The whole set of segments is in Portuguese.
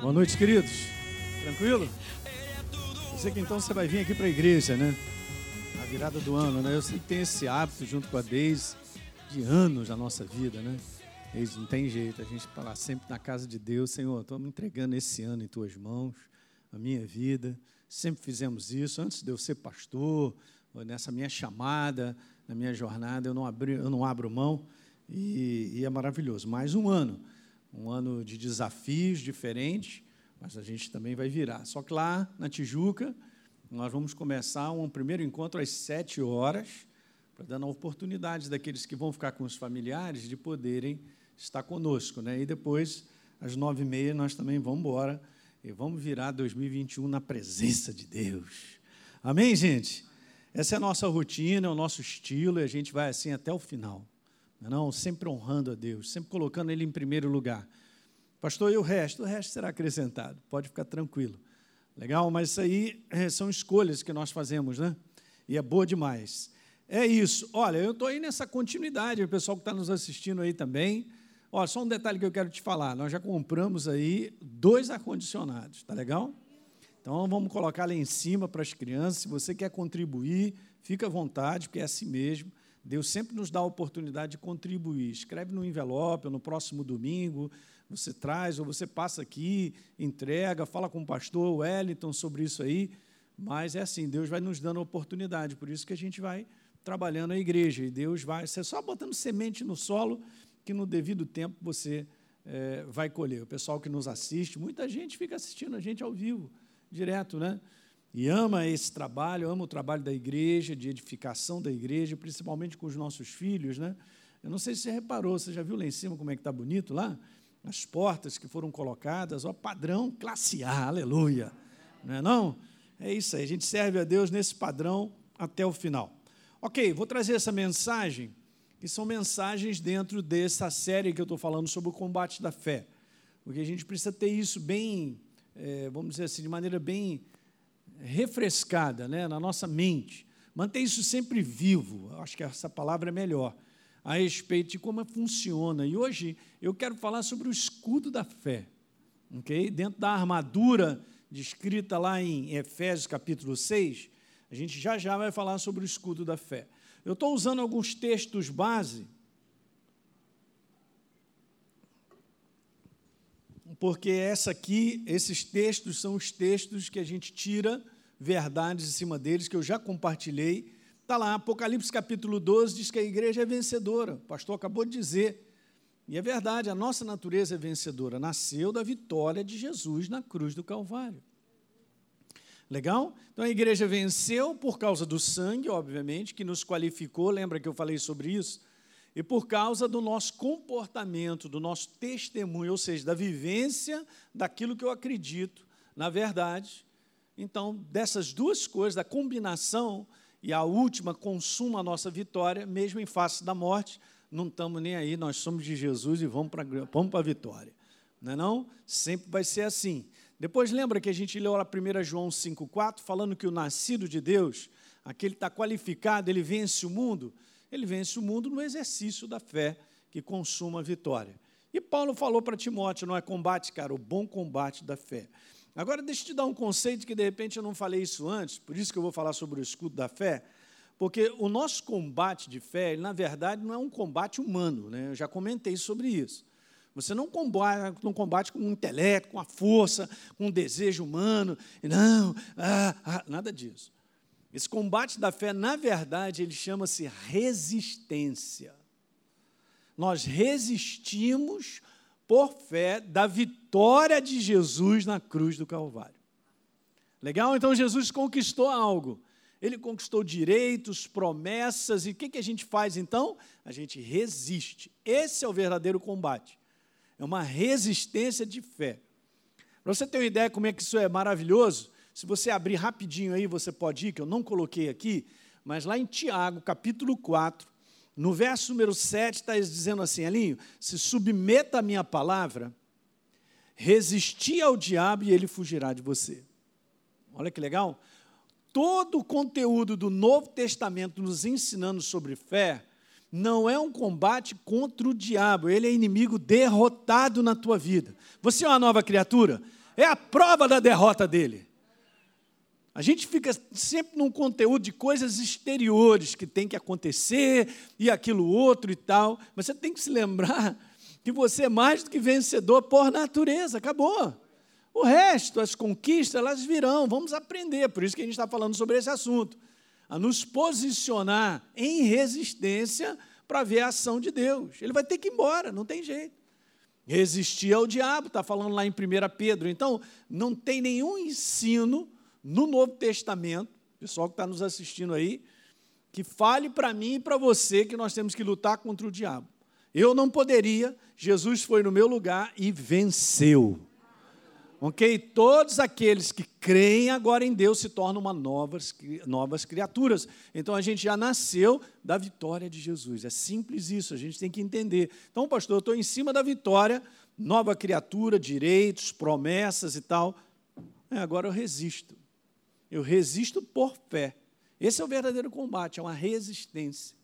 Boa noite, queridos. Tranquilo? Eu sei que então você vai vir aqui para a igreja, né? A virada do ano, né? Eu sei que tem esse hábito junto com a Deise de anos da nossa vida, né? Eles não tem jeito, a gente falar sempre na casa de Deus, Senhor, estou me entregando esse ano em tuas mãos, a minha vida. Sempre fizemos isso antes de eu ser pastor, nessa minha chamada, na minha jornada, eu não, abri, eu não abro mão e, e é maravilhoso. Mais um ano um ano de desafios diferentes, mas a gente também vai virar. Só que lá na Tijuca, nós vamos começar um primeiro encontro às sete horas, para dar a oportunidade daqueles que vão ficar com os familiares de poderem estar conosco. Né? E depois, às nove e meia, nós também vamos embora e vamos virar 2021 na presença de Deus. Amém, gente? Essa é a nossa rotina, é o nosso estilo, e a gente vai assim até o final. Não, sempre honrando a Deus, sempre colocando Ele em primeiro lugar. Pastor, e o resto? O resto será acrescentado, pode ficar tranquilo. Legal? Mas isso aí eh, são escolhas que nós fazemos, né? E é boa demais. É isso. Olha, eu estou aí nessa continuidade, o pessoal que está nos assistindo aí também. Olha, só um detalhe que eu quero te falar: nós já compramos aí dois ar-condicionados, tá legal? Então vamos colocar lá em cima para as crianças. Se você quer contribuir, fica à vontade, porque é assim mesmo. Deus sempre nos dá a oportunidade de contribuir. Escreve no envelope, ou no próximo domingo, você traz, ou você passa aqui, entrega, fala com o pastor Wellington sobre isso aí. Mas é assim, Deus vai nos dando a oportunidade, por isso que a gente vai trabalhando a igreja. E Deus vai, você só botando semente no solo, que no devido tempo você é, vai colher. O pessoal que nos assiste, muita gente fica assistindo a gente ao vivo, direto, né? E ama esse trabalho, ama o trabalho da igreja, de edificação da igreja, principalmente com os nossos filhos, né? Eu não sei se você reparou, você já viu lá em cima como é que está bonito lá? As portas que foram colocadas, ó, padrão classe A, aleluia. Não é não? É isso aí, a gente serve a Deus nesse padrão até o final. Ok, vou trazer essa mensagem, que são mensagens dentro dessa série que eu estou falando sobre o combate da fé. Porque a gente precisa ter isso bem, é, vamos dizer assim, de maneira bem refrescada né, na nossa mente. Manter isso sempre vivo, acho que essa palavra é melhor, a respeito de como funciona. E hoje eu quero falar sobre o escudo da fé. Okay? Dentro da armadura descrita lá em Efésios capítulo 6, a gente já já vai falar sobre o escudo da fé. Eu estou usando alguns textos base, porque essa aqui, esses textos são os textos que a gente tira verdades em cima deles, que eu já compartilhei. Está lá, Apocalipse capítulo 12 diz que a igreja é vencedora. O pastor acabou de dizer. E é verdade, a nossa natureza é vencedora. Nasceu da vitória de Jesus na cruz do Calvário. Legal? Então a igreja venceu por causa do sangue, obviamente, que nos qualificou. Lembra que eu falei sobre isso? E por causa do nosso comportamento, do nosso testemunho, ou seja, da vivência daquilo que eu acredito, na verdade, então, dessas duas coisas, da combinação e a última consuma a nossa vitória, mesmo em face da morte, não estamos nem aí, nós somos de Jesus e vamos para vamos a vitória. Não é não? Sempre vai ser assim. Depois lembra que a gente leu lá 1 João 5,4, falando que o nascido de Deus, aquele que está qualificado, ele vence o mundo, ele vence o mundo no exercício da fé que consuma a vitória. E Paulo falou para Timóteo, não é combate, cara, o bom combate da fé. Agora, deixa eu te dar um conceito que de repente eu não falei isso antes, por isso que eu vou falar sobre o escudo da fé, porque o nosso combate de fé, na verdade, não é um combate humano, né? eu já comentei sobre isso. Você não combate, não combate com o intelecto, com a força, com o desejo humano, não, ah, ah, nada disso. Esse combate da fé, na verdade, ele chama-se resistência. Nós resistimos por fé da vitória de Jesus na cruz do Calvário. Legal? Então Jesus conquistou algo. Ele conquistou direitos, promessas, e o que, a gente faz então? A gente resiste. Esse é o verdadeiro combate. É uma resistência de fé. Para você ter uma ideia como é que isso é maravilhoso, se você abrir rapidinho aí, você pode ir, que eu não coloquei aqui, mas lá em Tiago, capítulo 4, no verso número 7 está dizendo assim, Alinho, se submeta à minha palavra, resisti ao diabo e ele fugirá de você. Olha que legal. Todo o conteúdo do Novo Testamento nos ensinando sobre fé não é um combate contra o diabo, ele é inimigo derrotado na tua vida. Você é uma nova criatura? é a prova da derrota dele. A gente fica sempre num conteúdo de coisas exteriores que tem que acontecer e aquilo outro e tal, mas você tem que se lembrar que você é mais do que vencedor por natureza, acabou. O resto, as conquistas, elas virão, vamos aprender, por isso que a gente está falando sobre esse assunto, a nos posicionar em resistência para ver a ação de Deus. Ele vai ter que ir embora, não tem jeito. Resistir ao diabo, está falando lá em 1 Pedro. Então, não tem nenhum ensino no Novo Testamento, pessoal que está nos assistindo aí, que fale para mim e para você que nós temos que lutar contra o diabo. Eu não poderia, Jesus foi no meu lugar e venceu. Ok? Todos aqueles que creem agora em Deus se tornam uma novas, novas criaturas. Então a gente já nasceu da vitória de Jesus. É simples isso, a gente tem que entender. Então, pastor, eu estou em cima da vitória, nova criatura, direitos, promessas e tal. É, agora eu resisto. Eu resisto por fé. Esse é o verdadeiro combate, é uma resistência.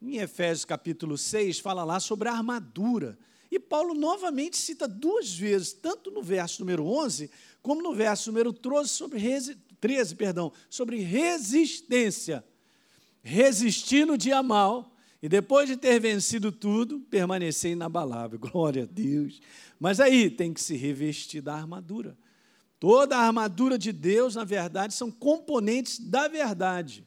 Em Efésios capítulo 6, fala lá sobre a armadura. E Paulo novamente cita duas vezes, tanto no verso número 11, como no verso número 13, sobre, resi 13 perdão, sobre resistência. Resistir no dia mal, e depois de ter vencido tudo, permanecer inabalável. Glória a Deus. Mas aí tem que se revestir da armadura. Toda a armadura de Deus, na verdade, são componentes da verdade.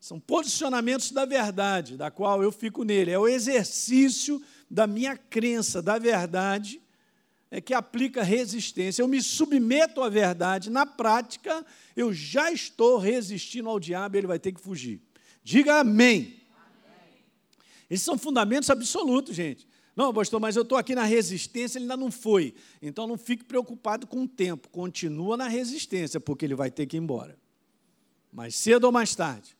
São posicionamentos da verdade, da qual eu fico nele. É o exercício da minha crença da verdade é que aplica resistência. Eu me submeto à verdade. Na prática, eu já estou resistindo ao diabo, ele vai ter que fugir. Diga amém. amém. Esses são fundamentos absolutos, gente. Não, pastor, mas eu estou aqui na resistência, ele ainda não foi. Então não fique preocupado com o tempo, continua na resistência, porque ele vai ter que ir embora. Mais cedo ou mais tarde.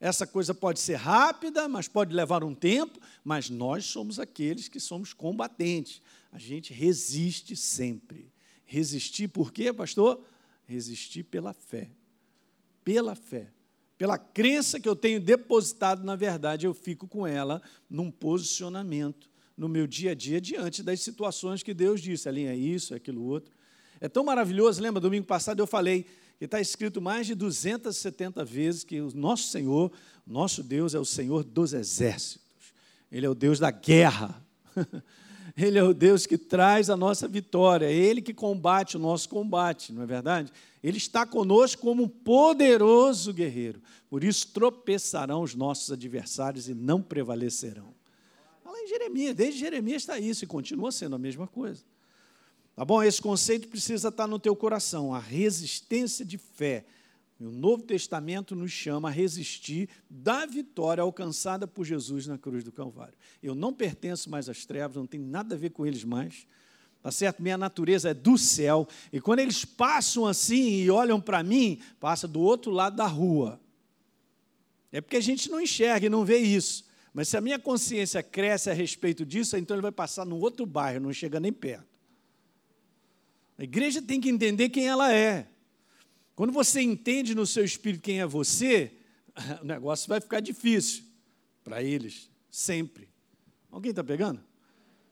Essa coisa pode ser rápida, mas pode levar um tempo, mas nós somos aqueles que somos combatentes. A gente resiste sempre. Resistir por quê, pastor? Resistir pela fé. Pela fé pela crença que eu tenho depositado na verdade, eu fico com ela num posicionamento no meu dia a dia diante das situações que Deus disse, alinha isso, aquilo outro. É tão maravilhoso, lembra, domingo passado eu falei que está escrito mais de 270 vezes que o nosso Senhor, nosso Deus é o Senhor dos exércitos. Ele é o Deus da guerra. Ele é o Deus que traz a nossa vitória, é Ele que combate o nosso combate, não é verdade? Ele está conosco como um poderoso guerreiro. Por isso tropeçarão os nossos adversários e não prevalecerão. Jeremias, desde Jeremias está isso e continua sendo a mesma coisa. Tá bom? Esse conceito precisa estar no teu coração, a resistência de fé. O Novo Testamento nos chama a resistir da vitória alcançada por Jesus na cruz do Calvário. Eu não pertenço mais às trevas, não tenho nada a ver com eles mais. Tá certo? Minha natureza é do céu. E quando eles passam assim e olham para mim, passa do outro lado da rua. É porque a gente não enxerga e não vê isso. Mas se a minha consciência cresce a respeito disso, então ele vai passar no outro bairro, não chega nem perto. A igreja tem que entender quem ela é. Quando você entende no seu espírito quem é você, o negócio vai ficar difícil para eles, sempre. Alguém está pegando?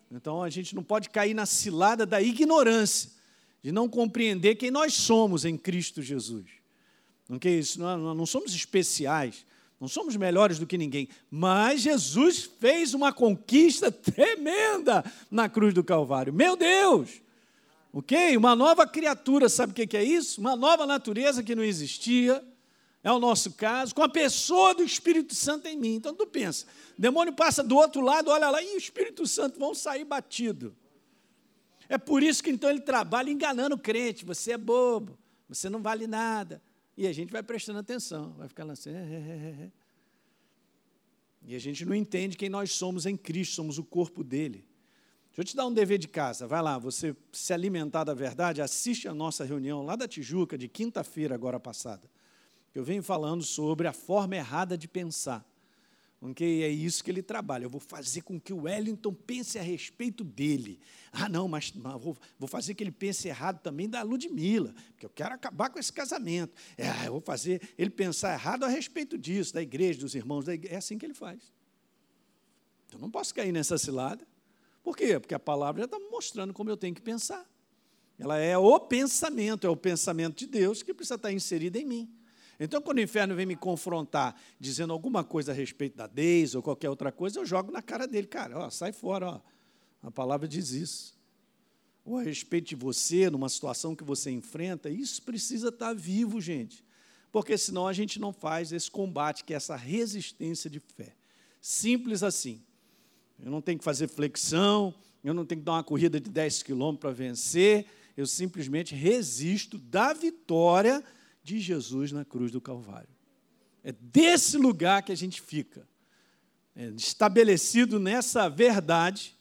Então a gente não pode cair na cilada da ignorância, de não compreender quem nós somos em Cristo Jesus. Não, que isso, não, não somos especiais, não somos melhores do que ninguém, mas Jesus fez uma conquista tremenda na cruz do Calvário. Meu Deus! Ok? Uma nova criatura, sabe o que é isso? Uma nova natureza que não existia. É o nosso caso, com a pessoa do Espírito Santo em mim. Então tu pensa, o demônio passa do outro lado, olha lá, e o Espírito Santo vão sair batido. É por isso que então ele trabalha enganando o crente. Você é bobo, você não vale nada. E a gente vai prestando atenção, vai ficar lá assim. É, é, é, e a gente não entende quem nós somos em Cristo, somos o corpo dele. Deixa eu te dar um dever de casa. Vai lá, você se alimentar da verdade, assiste a nossa reunião lá da Tijuca, de quinta-feira, agora passada. Eu venho falando sobre a forma errada de pensar. Okay? É isso que ele trabalha. Eu vou fazer com que o Wellington pense a respeito dele. Ah, não, mas, vou, vou, fazer que ele pense errado também da Ludmilla, porque eu quero acabar com esse casamento. É, eu vou fazer ele pensar errado a respeito disso, da igreja, dos irmãos da igreja. É assim que ele faz. Eu não posso cair nessa cilada. Por quê? Porque a palavra já está mostrando como eu tenho que pensar. Ela é o pensamento, é o pensamento de Deus que precisa estar inserido em mim. Então, quando o inferno vem me confrontar dizendo alguma coisa a respeito da Deus ou qualquer outra coisa, eu jogo na cara dele, cara, ó, sai fora, ó. A palavra diz isso. Ou a respeito de você, numa situação que você enfrenta, isso precisa estar vivo, gente. Porque senão a gente não faz esse combate, que é essa resistência de fé. Simples assim. Eu não tenho que fazer flexão, eu não tenho que dar uma corrida de 10 quilômetros para vencer, eu simplesmente resisto da vitória de Jesus na cruz do Calvário. É desse lugar que a gente fica, é estabelecido nessa verdade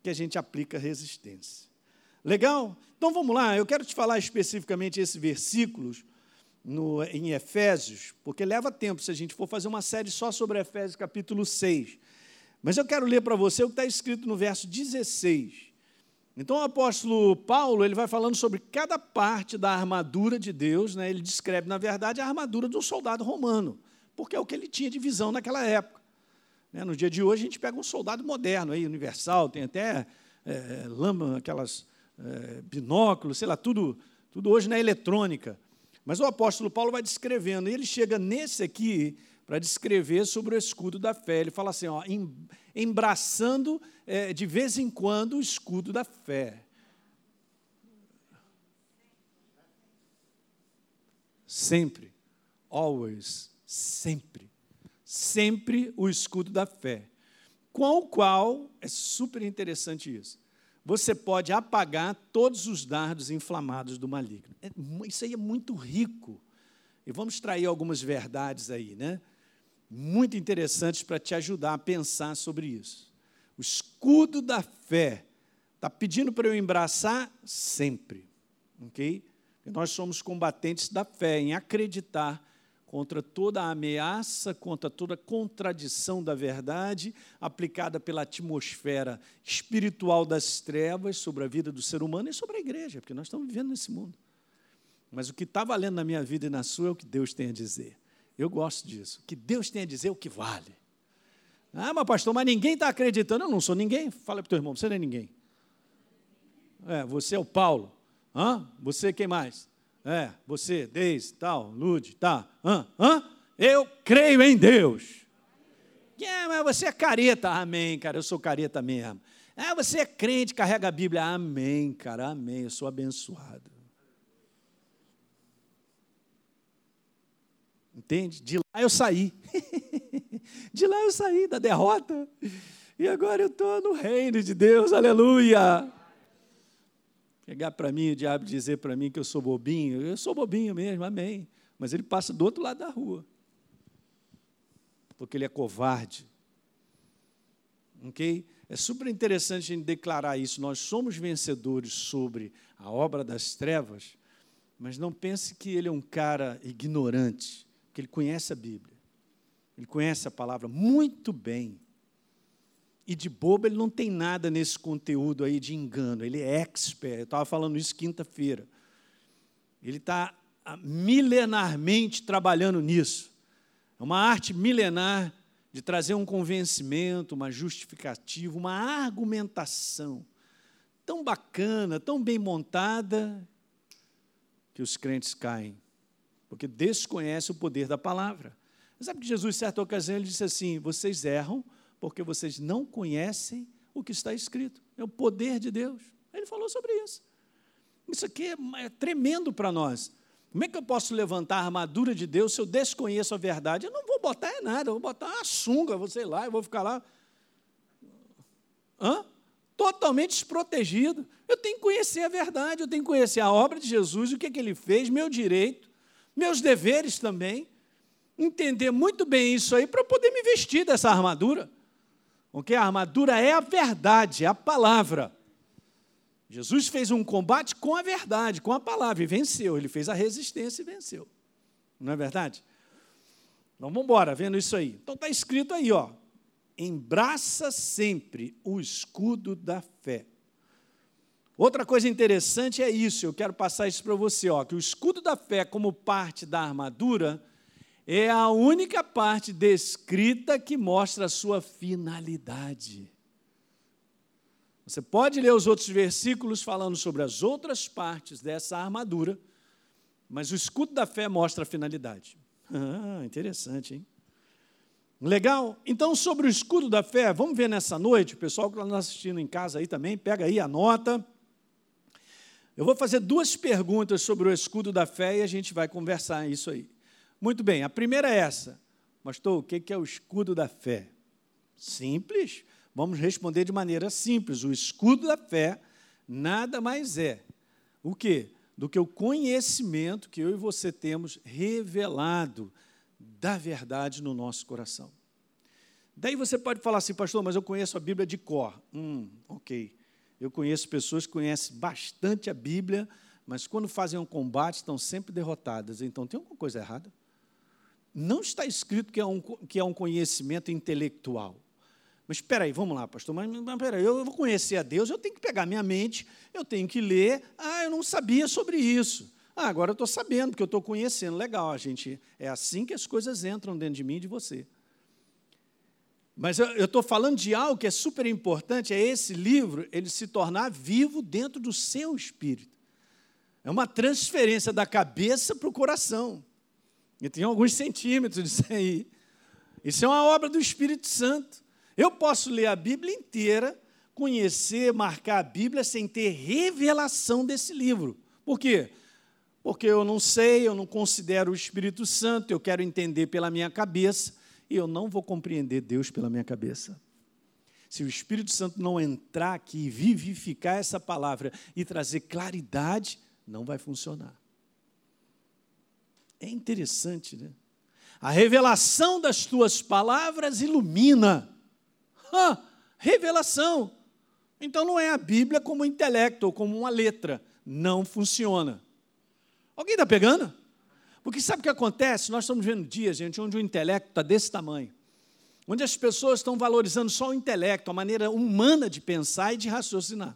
que a gente aplica resistência. Legal? Então vamos lá, eu quero te falar especificamente esses versículos no, em Efésios, porque leva tempo se a gente for fazer uma série só sobre Efésios capítulo 6. Mas eu quero ler para você o que está escrito no verso 16. Então o apóstolo Paulo ele vai falando sobre cada parte da armadura de Deus, né? ele descreve, na verdade, a armadura de um soldado romano, porque é o que ele tinha de visão naquela época. Né? No dia de hoje a gente pega um soldado moderno, aí, universal, tem até é, lama, aquelas é, binóculos, sei lá, tudo, tudo hoje na eletrônica. Mas o apóstolo Paulo vai descrevendo, e ele chega nesse aqui para descrever sobre o escudo da fé. Ele fala assim, ó, embraçando é, de vez em quando o escudo da fé. Sempre, always, sempre, sempre o escudo da fé, com o qual, é super interessante isso, você pode apagar todos os dardos inflamados do maligno. É, isso aí é muito rico. E vamos extrair algumas verdades aí, né? Muito interessantes para te ajudar a pensar sobre isso. O escudo da fé está pedindo para eu embraçar sempre, ok? nós somos combatentes da fé, em acreditar contra toda a ameaça, contra toda contradição da verdade aplicada pela atmosfera espiritual das trevas sobre a vida do ser humano e sobre a igreja, porque nós estamos vivendo nesse mundo. Mas o que está valendo na minha vida e na sua é o que Deus tem a dizer. Eu gosto disso. Que Deus tem a dizer o que vale. Ah, mas pastor, mas ninguém está acreditando. Eu não sou ninguém. Fala para o teu irmão, você não é ninguém. É, você é o Paulo. Hã? Você quem mais? É, você, Deise, tal, Lude, tá. Hã? Hã? Eu creio em Deus. É, mas você é careta. Amém, cara, eu sou careta mesmo. Ah, você é crente, carrega a Bíblia. Amém, cara, amém. Eu sou abençoado. Entende? De lá eu saí. de lá eu saí da derrota. E agora eu estou no reino de Deus, aleluia. Pegar para mim, o diabo dizer para mim que eu sou bobinho, eu sou bobinho mesmo, amém. Mas ele passa do outro lado da rua. Porque ele é covarde. Ok? É super interessante a gente declarar isso. Nós somos vencedores sobre a obra das trevas, mas não pense que ele é um cara ignorante porque ele conhece a Bíblia, ele conhece a palavra muito bem. E de bobo ele não tem nada nesse conteúdo aí de engano, ele é expert. Eu estava falando isso quinta-feira. Ele está milenarmente trabalhando nisso. É uma arte milenar de trazer um convencimento, uma justificativa, uma argumentação tão bacana, tão bem montada, que os crentes caem porque desconhece o poder da palavra. Sabe que Jesus, em certa ocasião, ele disse assim: vocês erram porque vocês não conhecem o que está escrito. É o poder de Deus. Ele falou sobre isso. Isso aqui é, é tremendo para nós. Como é que eu posso levantar a armadura de Deus se eu desconheço a verdade? Eu não vou botar nada, eu vou botar uma sunga, vou sei lá, eu vou ficar lá. Hã? Totalmente desprotegido. Eu tenho que conhecer a verdade, eu tenho que conhecer a obra de Jesus, o que, é que ele fez, meu direito meus deveres também, entender muito bem isso aí para poder me vestir dessa armadura. Porque a armadura é a verdade, é a palavra. Jesus fez um combate com a verdade, com a palavra, e venceu. Ele fez a resistência e venceu. Não é verdade? Então vamos embora, vendo isso aí. Então está escrito aí, ó. Embraça sempre o escudo da fé. Outra coisa interessante é isso, eu quero passar isso para você, ó, que o escudo da fé, como parte da armadura, é a única parte descrita que mostra a sua finalidade. Você pode ler os outros versículos falando sobre as outras partes dessa armadura, mas o escudo da fé mostra a finalidade. Ah, interessante, hein? Legal? Então, sobre o escudo da fé, vamos ver nessa noite, o pessoal que está assistindo em casa aí também, pega aí, anota. Eu vou fazer duas perguntas sobre o escudo da fé e a gente vai conversar isso aí. Muito bem, a primeira é essa. Pastor, o que é o escudo da fé? Simples. Vamos responder de maneira simples. O escudo da fé nada mais é o que? Do que o conhecimento que eu e você temos revelado da verdade no nosso coração. Daí você pode falar assim, pastor, mas eu conheço a Bíblia de cor. Hum, ok. Eu conheço pessoas que conhecem bastante a Bíblia, mas quando fazem um combate estão sempre derrotadas. Então tem alguma coisa errada. Não está escrito que é um, que é um conhecimento intelectual. Mas espera aí, vamos lá, pastor. Mas, espera aí, eu vou conhecer a Deus, eu tenho que pegar minha mente, eu tenho que ler. Ah, eu não sabia sobre isso. Ah, agora eu estou sabendo, porque eu estou conhecendo. Legal, a gente. É assim que as coisas entram dentro de mim e de você. Mas eu estou falando de algo que é super importante, é esse livro, ele se tornar vivo dentro do seu espírito. É uma transferência da cabeça para o coração. E tem alguns centímetros disso aí. Isso é uma obra do Espírito Santo. Eu posso ler a Bíblia inteira, conhecer, marcar a Bíblia sem ter revelação desse livro. Por quê? porque eu não sei, eu não considero o Espírito Santo, eu quero entender pela minha cabeça e eu não vou compreender Deus pela minha cabeça. Se o Espírito Santo não entrar aqui e vivificar essa palavra e trazer claridade, não vai funcionar. É interessante, né? A revelação das tuas palavras ilumina. Ah, revelação. Então não é a Bíblia como intelecto ou como uma letra. Não funciona. Alguém está pegando? Porque sabe o que acontece? Nós estamos vendo dias, gente, onde o intelecto está desse tamanho. Onde as pessoas estão valorizando só o intelecto, a maneira humana de pensar e de raciocinar.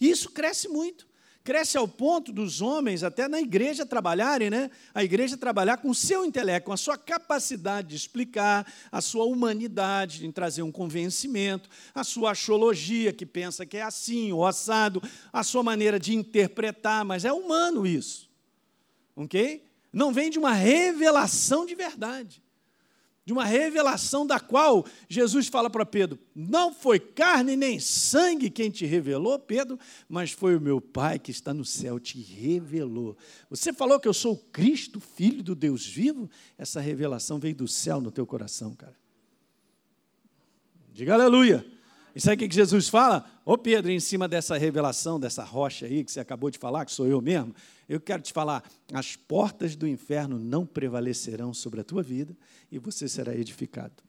E isso cresce muito. Cresce ao ponto dos homens, até na igreja, trabalharem, né? A igreja trabalhar com o seu intelecto, com a sua capacidade de explicar, a sua humanidade, em trazer um convencimento, a sua axologia, que pensa que é assim, ou assado, a sua maneira de interpretar, mas é humano isso ok? Não vem de uma revelação de verdade, de uma revelação da qual Jesus fala para Pedro: não foi carne nem sangue quem te revelou, Pedro, mas foi o meu Pai que está no céu, te revelou. Você falou que eu sou Cristo, filho do Deus vivo? Essa revelação veio do céu no teu coração, cara. Diga aleluia. E sabe o que Jesus fala? Ô Pedro, em cima dessa revelação, dessa rocha aí que você acabou de falar, que sou eu mesmo, eu quero te falar: as portas do inferno não prevalecerão sobre a tua vida e você será edificado.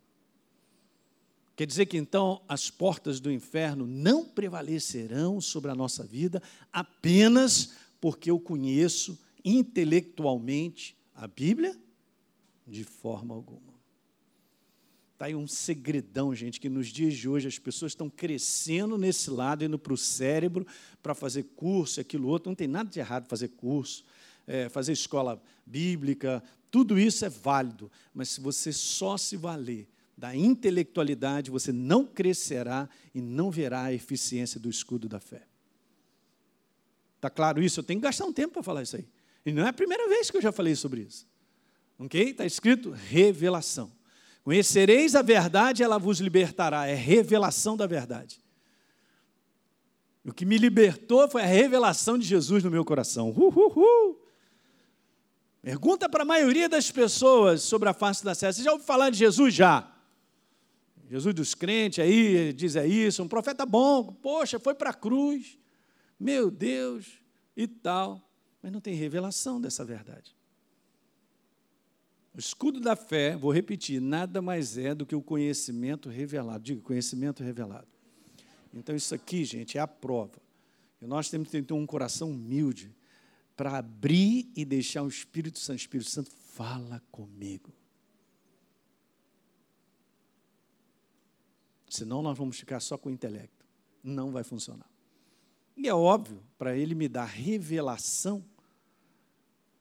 Quer dizer que então as portas do inferno não prevalecerão sobre a nossa vida apenas porque eu conheço intelectualmente a Bíblia? De forma alguma. Está aí um segredão, gente, que nos dias de hoje as pessoas estão crescendo nesse lado, indo para o cérebro para fazer curso, aquilo outro. Não tem nada de errado fazer curso, é, fazer escola bíblica, tudo isso é válido. Mas se você só se valer da intelectualidade, você não crescerá e não verá a eficiência do escudo da fé. Está claro isso? Eu tenho que gastar um tempo para falar isso aí. E não é a primeira vez que eu já falei sobre isso. Ok? Está escrito revelação. Conhecereis a verdade, ela vos libertará. É revelação da verdade. O que me libertou foi a revelação de Jesus no meu coração. Uh, Pergunta para a maioria das pessoas sobre a face da terra. Você já ouviu falar de Jesus? Já. Jesus dos crentes aí diz é isso, um profeta bom, poxa, foi para a cruz, meu Deus, e tal. Mas não tem revelação dessa verdade. O escudo da fé, vou repetir, nada mais é do que o conhecimento revelado. Diga, conhecimento revelado. Então, isso aqui, gente, é a prova. E nós temos que ter um coração humilde para abrir e deixar o Espírito Santo. Espírito Santo fala comigo. Senão nós vamos ficar só com o intelecto. Não vai funcionar. E é óbvio, para ele me dar revelação,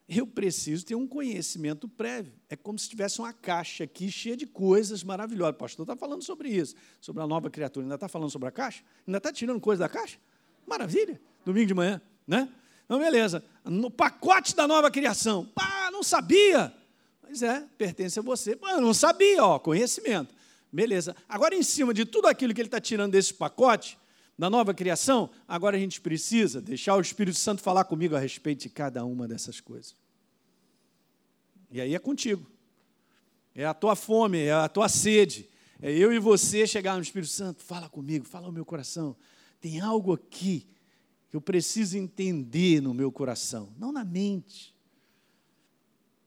eu preciso ter um conhecimento prévio. É como se tivesse uma caixa aqui cheia de coisas maravilhosas. O pastor está falando sobre isso, sobre a nova criatura. Ainda está falando sobre a caixa? Ainda está tirando coisa da caixa? Maravilha. Domingo de manhã, né? Então, beleza. No pacote da nova criação. Pá, não sabia. Pois é, pertence a você. Pô, não sabia, ó, conhecimento. Beleza. Agora, em cima de tudo aquilo que ele está tirando desse pacote, da nova criação, agora a gente precisa deixar o Espírito Santo falar comigo a respeito de cada uma dessas coisas. E aí é contigo. É a tua fome, é a tua sede. É eu e você chegar no Espírito Santo, fala comigo, fala no meu coração. Tem algo aqui que eu preciso entender no meu coração, não na mente.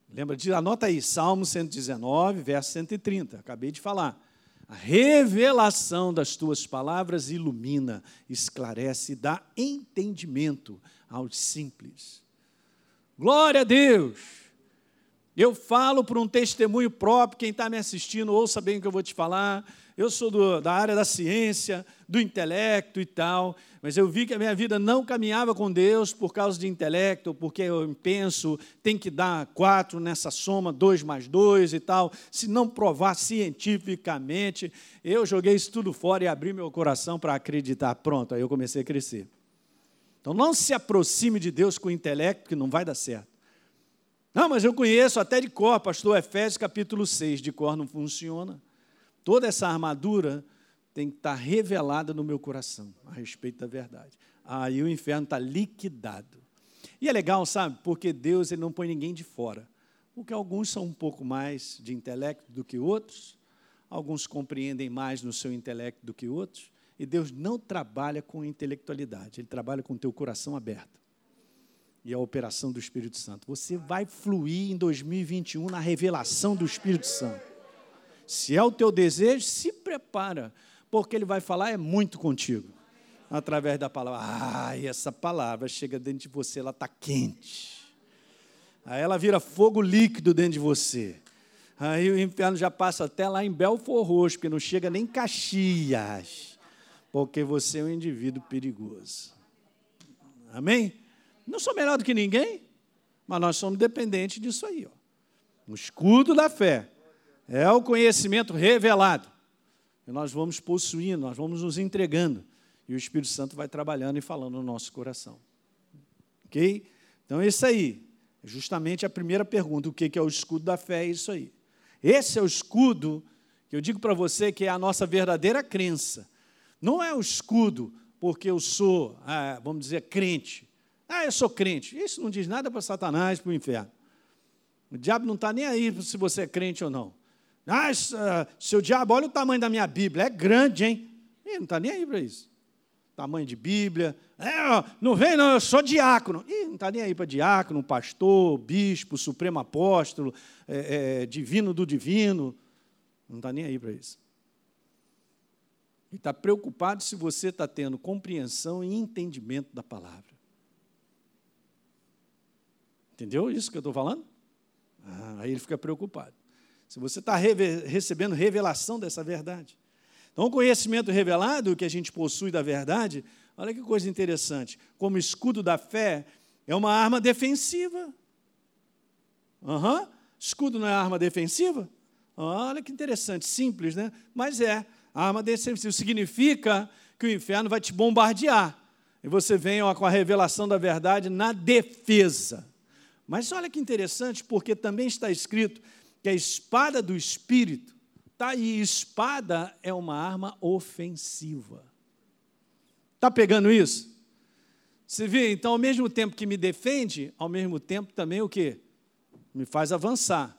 Lembra de anota aí, Salmo 119, verso 130. Acabei de falar. A revelação das tuas palavras ilumina, esclarece dá entendimento aos simples. Glória a Deus! Eu falo por um testemunho próprio, quem está me assistindo, ouça bem o que eu vou te falar. Eu sou do, da área da ciência, do intelecto e tal, mas eu vi que a minha vida não caminhava com Deus por causa de intelecto, porque eu penso, tem que dar quatro nessa soma, dois mais dois e tal. Se não provar cientificamente, eu joguei isso tudo fora e abri meu coração para acreditar. Pronto, aí eu comecei a crescer. Então não se aproxime de Deus com o intelecto, que não vai dar certo. Não, mas eu conheço até de cor, pastor Efésios capítulo 6, de cor não funciona. Toda essa armadura tem que estar revelada no meu coração a respeito da verdade. Aí o inferno está liquidado. E é legal, sabe? Porque Deus ele não põe ninguém de fora. Porque alguns são um pouco mais de intelecto do que outros, alguns compreendem mais no seu intelecto do que outros, e Deus não trabalha com intelectualidade, Ele trabalha com o teu coração aberto. E a operação do Espírito Santo. Você vai fluir em 2021 na revelação do Espírito Santo. Se é o teu desejo, se prepara, porque ele vai falar é muito contigo. Através da palavra. Ah, e essa palavra chega dentro de você, ela está quente. Aí ela vira fogo líquido dentro de você. Aí o inferno já passa até lá em Belfor Roxo, porque não chega nem Caxias, porque você é um indivíduo perigoso. Amém? Não sou melhor do que ninguém, mas nós somos dependentes disso aí. Ó. O escudo da fé é o conhecimento revelado. E nós vamos possuindo, nós vamos nos entregando. E o Espírito Santo vai trabalhando e falando no nosso coração. Ok? Então, isso aí. É justamente a primeira pergunta. O que é o escudo da fé? É isso aí. Esse é o escudo que eu digo para você que é a nossa verdadeira crença. Não é o escudo porque eu sou, ah, vamos dizer, crente. Ah, eu sou crente. Isso não diz nada para Satanás, para o inferno. O diabo não está nem aí se você é crente ou não. Ah, uh, seu diabo, olha o tamanho da minha Bíblia, é grande, hein? Ih, não está nem aí para isso. Tamanho de Bíblia. É, não vem, não, eu sou diácono. Ih, não está nem aí para diácono, pastor, bispo, supremo apóstolo, é, é, divino do divino. Não está nem aí para isso. E está preocupado se você está tendo compreensão e entendimento da palavra. Entendeu isso que eu estou falando? Ah, aí ele fica preocupado se você está recebendo revelação dessa verdade. Então, o conhecimento revelado que a gente possui da verdade, olha que coisa interessante. Como escudo da fé, é uma arma defensiva. Uhum. Escudo não é arma defensiva? Olha que interessante, simples, né? Mas é. Arma defensiva significa que o inferno vai te bombardear. E você vem ó, com a revelação da verdade na defesa. Mas olha que interessante, porque também está escrito que a espada do Espírito, tá aí, espada é uma arma ofensiva. Está pegando isso? Você vê, então, ao mesmo tempo que me defende, ao mesmo tempo também o que? Me faz avançar.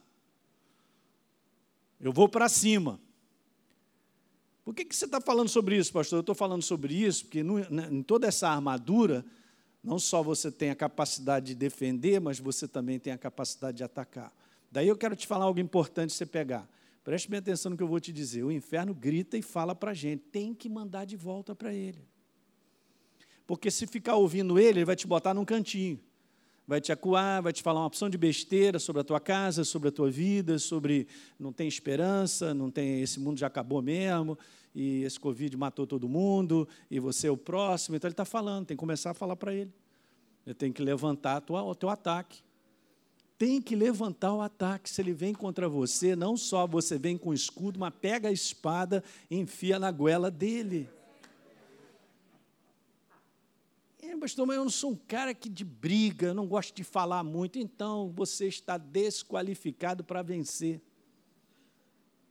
Eu vou para cima. Por que, que você está falando sobre isso, pastor? Eu estou falando sobre isso porque no, em toda essa armadura, não só você tem a capacidade de defender, mas você também tem a capacidade de atacar. Daí eu quero te falar algo importante você pegar. Preste bem atenção no que eu vou te dizer. O inferno grita e fala para a gente: tem que mandar de volta para ele. Porque se ficar ouvindo ele, ele vai te botar num cantinho. Vai te acuar, vai te falar uma opção de besteira sobre a tua casa, sobre a tua vida, sobre não tem esperança, não tem esse mundo já acabou mesmo, e esse Covid matou todo mundo, e você é o próximo. Então ele está falando, tem que começar a falar para ele. Ele tem que levantar o teu ataque. tem que levantar o ataque. Se ele vem contra você, não só você vem com o escudo, mas pega a espada e enfia na goela dele. É, pastor, mas eu não sou um cara que de briga, não gosto de falar muito, então você está desqualificado para vencer.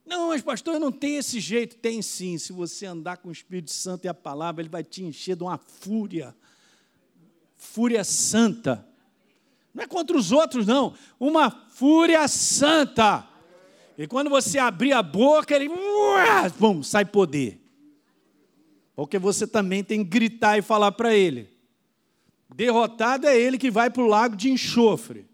Não, mas pastor, eu não tenho esse jeito. Tem sim. Se você andar com o Espírito Santo e a palavra, ele vai te encher de uma fúria. Fúria santa. Não é contra os outros, não. Uma fúria santa. E quando você abrir a boca, ele. Bum, sai poder. Porque você também tem que gritar e falar para ele. Derrotado é ele que vai para o lago de enxofre.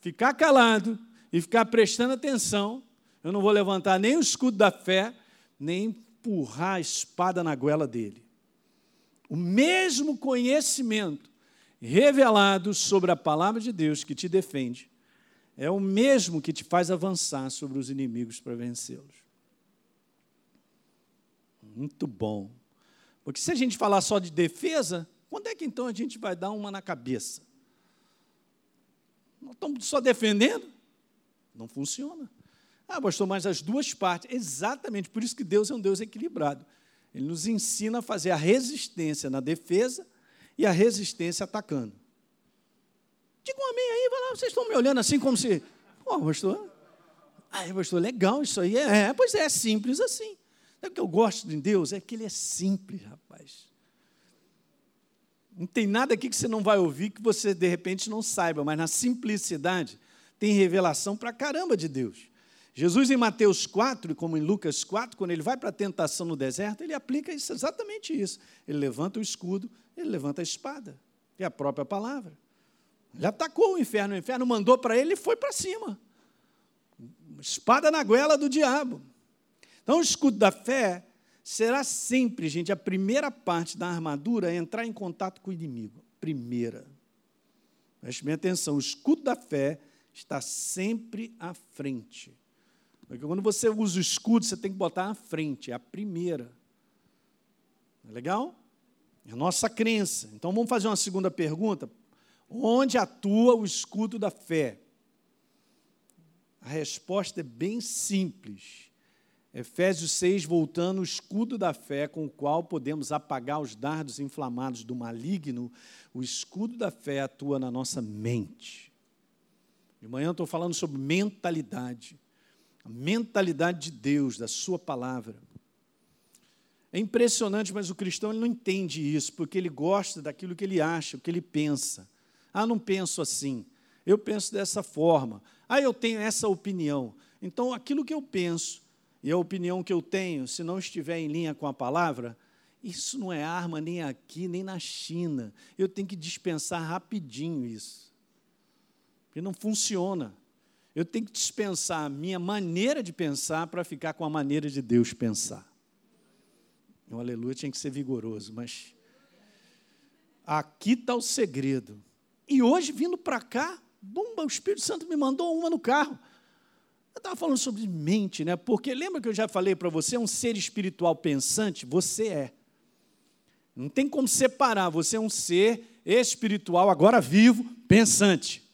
Ficar calado e ficar prestando atenção, eu não vou levantar nem o escudo da fé, nem empurrar a espada na goela dele. O mesmo conhecimento revelado sobre a palavra de Deus que te defende é o mesmo que te faz avançar sobre os inimigos para vencê-los. Muito bom. Porque se a gente falar só de defesa, quando é que então a gente vai dar uma na cabeça? Nós estamos só defendendo? Não funciona. Ah, pastor, mas as duas partes. Exatamente, por isso que Deus é um Deus equilibrado. Ele nos ensina a fazer a resistência na defesa e a resistência atacando. Diga um amém aí, vai lá, vocês estão me olhando assim como se. Pô, pastor. Ah, pastor, legal isso aí. É, pois é, é simples assim. É o que eu gosto de Deus, é que Ele é simples, rapaz. Não tem nada aqui que você não vai ouvir que você de repente não saiba, mas na simplicidade tem revelação para caramba de Deus. Jesus, em Mateus 4, como em Lucas 4, quando ele vai para a tentação no deserto, ele aplica isso, exatamente isso. Ele levanta o escudo, ele levanta a espada, é a própria palavra. Ele atacou o inferno, o inferno mandou para ele e foi para cima. Espada na goela do diabo. Então, o escudo da fé será sempre, gente, a primeira parte da armadura a entrar em contato com o inimigo. Primeira. Preste bem atenção: o escudo da fé está sempre à frente. Porque quando você usa o escudo, você tem que botar à frente, é a primeira. É legal? É a nossa crença. Então vamos fazer uma segunda pergunta. Onde atua o escudo da fé? A resposta é bem simples. Efésios 6, voltando, o escudo da fé com o qual podemos apagar os dardos inflamados do maligno, o escudo da fé atua na nossa mente. De manhã eu estou falando sobre mentalidade a mentalidade de Deus, da Sua palavra. É impressionante, mas o cristão ele não entende isso, porque ele gosta daquilo que ele acha, o que ele pensa. Ah, não penso assim, eu penso dessa forma. Ah, eu tenho essa opinião. Então, aquilo que eu penso e a opinião que eu tenho, se não estiver em linha com a palavra, isso não é arma nem aqui, nem na China. Eu tenho que dispensar rapidinho isso. Porque não funciona. Eu tenho que dispensar a minha maneira de pensar para ficar com a maneira de Deus pensar. O aleluia tinha que ser vigoroso, mas aqui está o segredo. E hoje, vindo para cá, bomba, o Espírito Santo me mandou uma no carro. Eu estava falando sobre mente, né? Porque lembra que eu já falei para você, é um ser espiritual pensante? Você é. Não tem como separar, você é um ser espiritual, agora vivo, pensante.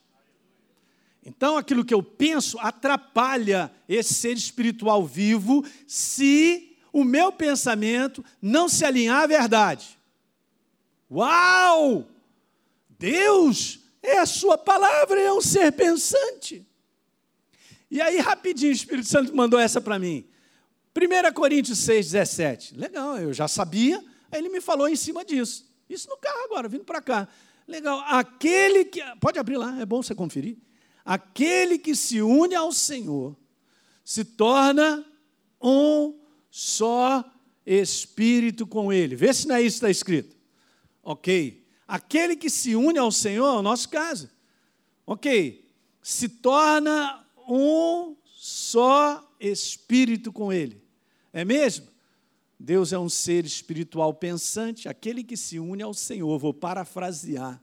Então, aquilo que eu penso atrapalha esse ser espiritual vivo se o meu pensamento não se alinhar à verdade. Uau! Deus é a sua palavra, é um ser pensante. E aí, rapidinho, o Espírito Santo mandou essa para mim. 1 Coríntios 6, 17. Legal, eu já sabia, aí ele me falou em cima disso. Isso no carro agora, vindo para cá. Legal, aquele que. Pode abrir lá, é bom você conferir. Aquele que se une ao Senhor se torna um só espírito com Ele. Vê se não é isso que está escrito. Ok. Aquele que se une ao Senhor, é o nosso caso. Ok. Se torna um só espírito com Ele. É mesmo? Deus é um ser espiritual pensante, aquele que se une ao Senhor. Vou parafrasear.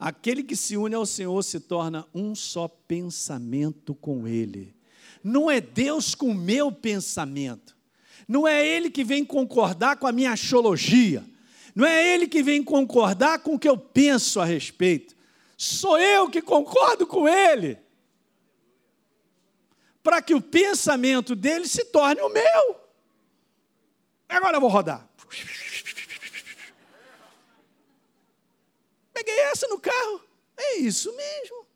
Aquele que se une ao Senhor se torna um só pensamento com Ele. Não é Deus com o meu pensamento. Não é Ele que vem concordar com a minha axiologia. Não é Ele que vem concordar com o que eu penso a respeito. Sou eu que concordo com ele. Para que o pensamento dele se torne o meu. Agora eu vou rodar. Peguei essa no carro. É isso mesmo.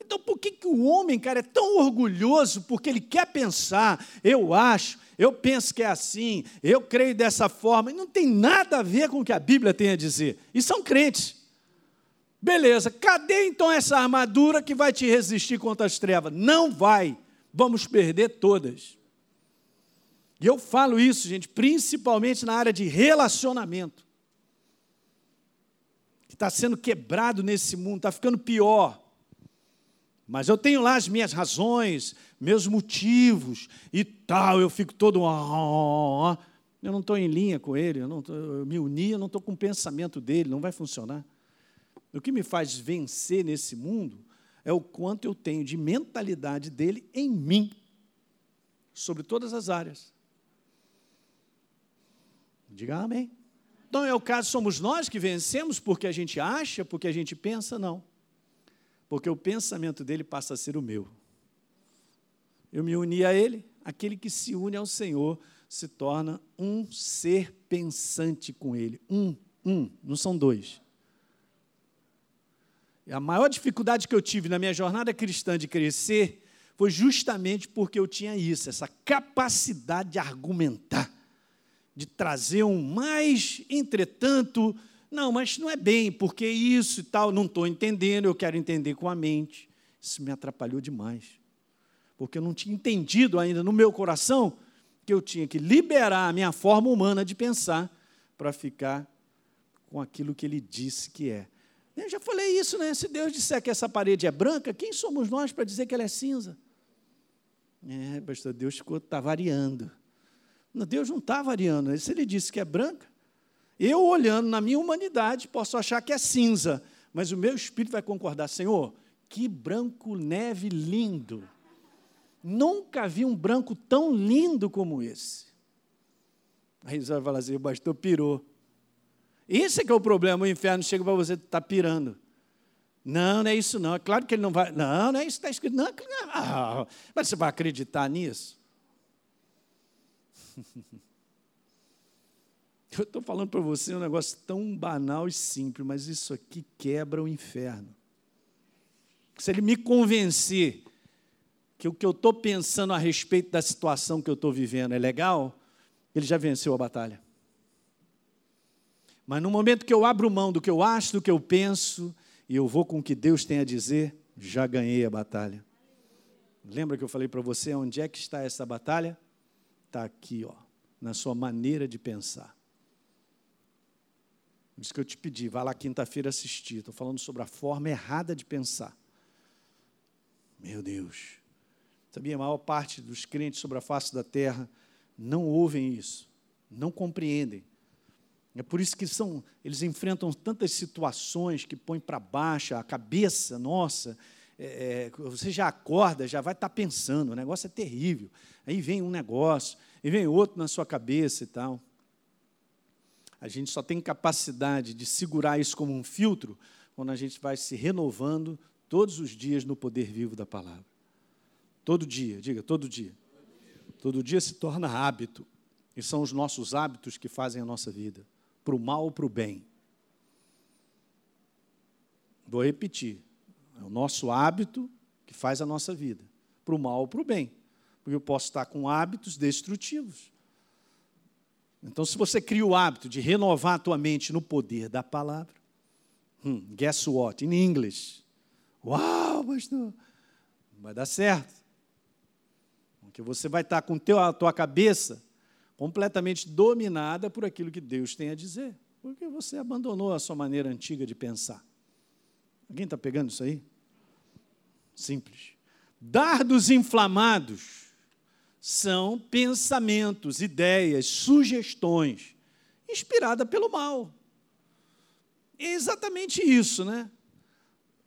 Então por que, que o homem, cara, é tão orgulhoso? Porque ele quer pensar, eu acho, eu penso que é assim, eu creio dessa forma. E não tem nada a ver com o que a Bíblia tem a dizer. E são crentes. Beleza, cadê então essa armadura que vai te resistir contra as trevas? Não vai. Vamos perder todas. E eu falo isso, gente, principalmente na área de relacionamento. Está sendo quebrado nesse mundo, está ficando pior. Mas eu tenho lá as minhas razões, meus motivos e tal. Eu fico todo. Eu não estou em linha com ele, eu, tô, eu me uni, eu não estou com o pensamento dele, não vai funcionar. O que me faz vencer nesse mundo é o quanto eu tenho de mentalidade dele em mim, sobre todas as áreas. Diga amém. Então é o caso, somos nós que vencemos porque a gente acha, porque a gente pensa? Não. Porque o pensamento dele passa a ser o meu. Eu me uni a ele, aquele que se une ao Senhor se torna um ser pensante com ele. Um, um, não são dois. A maior dificuldade que eu tive na minha jornada cristã de crescer foi justamente porque eu tinha isso, essa capacidade de argumentar de trazer um mais, entretanto, não, mas não é bem, porque isso e tal, não estou entendendo, eu quero entender com a mente. Isso me atrapalhou demais, porque eu não tinha entendido ainda no meu coração que eu tinha que liberar a minha forma humana de pensar para ficar com aquilo que ele disse que é. Eu já falei isso, né? Se Deus disser que essa parede é branca, quem somos nós para dizer que ela é cinza? É, pastor, Deus está variando. Deus não está variando. Se ele disse que é branca, eu olhando na minha humanidade posso achar que é cinza, mas o meu espírito vai concordar, Senhor, que branco neve lindo. Nunca vi um branco tão lindo como esse. Aí você vai falar assim, o pastor pirou. Esse é que é o problema, o inferno chega para você, está pirando. Não, não é isso não. É claro que ele não vai. Não, não é isso que está escrito. Não, não. Mas você vai acreditar nisso? Eu estou falando para você um negócio tão banal e simples, mas isso aqui quebra o inferno. Se ele me convencer que o que eu estou pensando a respeito da situação que eu estou vivendo é legal, ele já venceu a batalha. Mas no momento que eu abro mão do que eu acho, do que eu penso, e eu vou com o que Deus tem a dizer, já ganhei a batalha. Lembra que eu falei para você onde é que está essa batalha? Está aqui, ó, na sua maneira de pensar. Por isso que eu te pedi, vá lá quinta-feira assistir. Estou falando sobre a forma errada de pensar. Meu Deus. Sabia, a maior parte dos crentes sobre a face da terra não ouvem isso, não compreendem. É por isso que são, eles enfrentam tantas situações que põem para baixo a cabeça nossa. É, é, você já acorda, já vai estar tá pensando, o negócio é terrível. Aí vem um negócio, e vem outro na sua cabeça e tal. A gente só tem capacidade de segurar isso como um filtro quando a gente vai se renovando todos os dias no poder vivo da palavra. Todo dia, diga, todo dia. Todo dia se torna hábito. E são os nossos hábitos que fazem a nossa vida, para o mal ou para o bem. Vou repetir. É o nosso hábito que faz a nossa vida, para o mal ou para o bem. Porque eu posso estar com hábitos destrutivos. Então, se você cria o hábito de renovar a tua mente no poder da palavra, hmm, guess what? In English. Uau, pastor, vai dar certo. Porque você vai estar com teu, a tua cabeça completamente dominada por aquilo que Deus tem a dizer. Porque você abandonou a sua maneira antiga de pensar. Alguém está pegando isso aí? Simples. Dardos inflamados são pensamentos, ideias, sugestões, inspirada pelo mal. É exatamente isso, né?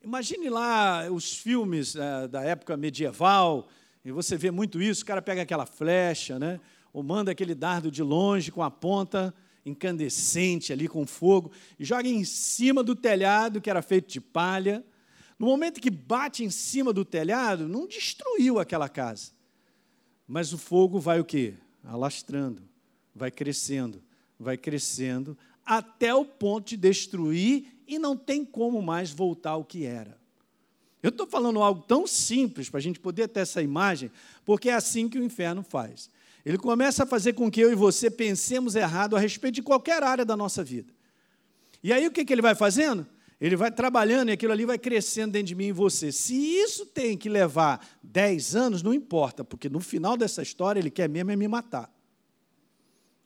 Imagine lá os filmes é, da época medieval, e você vê muito isso, o cara pega aquela flecha, né? Ou manda aquele dardo de longe com a ponta incandescente ali com fogo, e joga em cima do telhado que era feito de palha. No momento que bate em cima do telhado, não destruiu aquela casa. Mas o fogo vai o quê? Alastrando, vai crescendo, vai crescendo, até o ponto de destruir e não tem como mais voltar ao que era. Eu estou falando algo tão simples para a gente poder ter essa imagem, porque é assim que o inferno faz. Ele começa a fazer com que eu e você pensemos errado a respeito de qualquer área da nossa vida. E aí o que, que ele vai fazendo? Ele vai trabalhando e aquilo ali vai crescendo dentro de mim e você. Se isso tem que levar 10 anos, não importa, porque no final dessa história ele quer mesmo é me matar.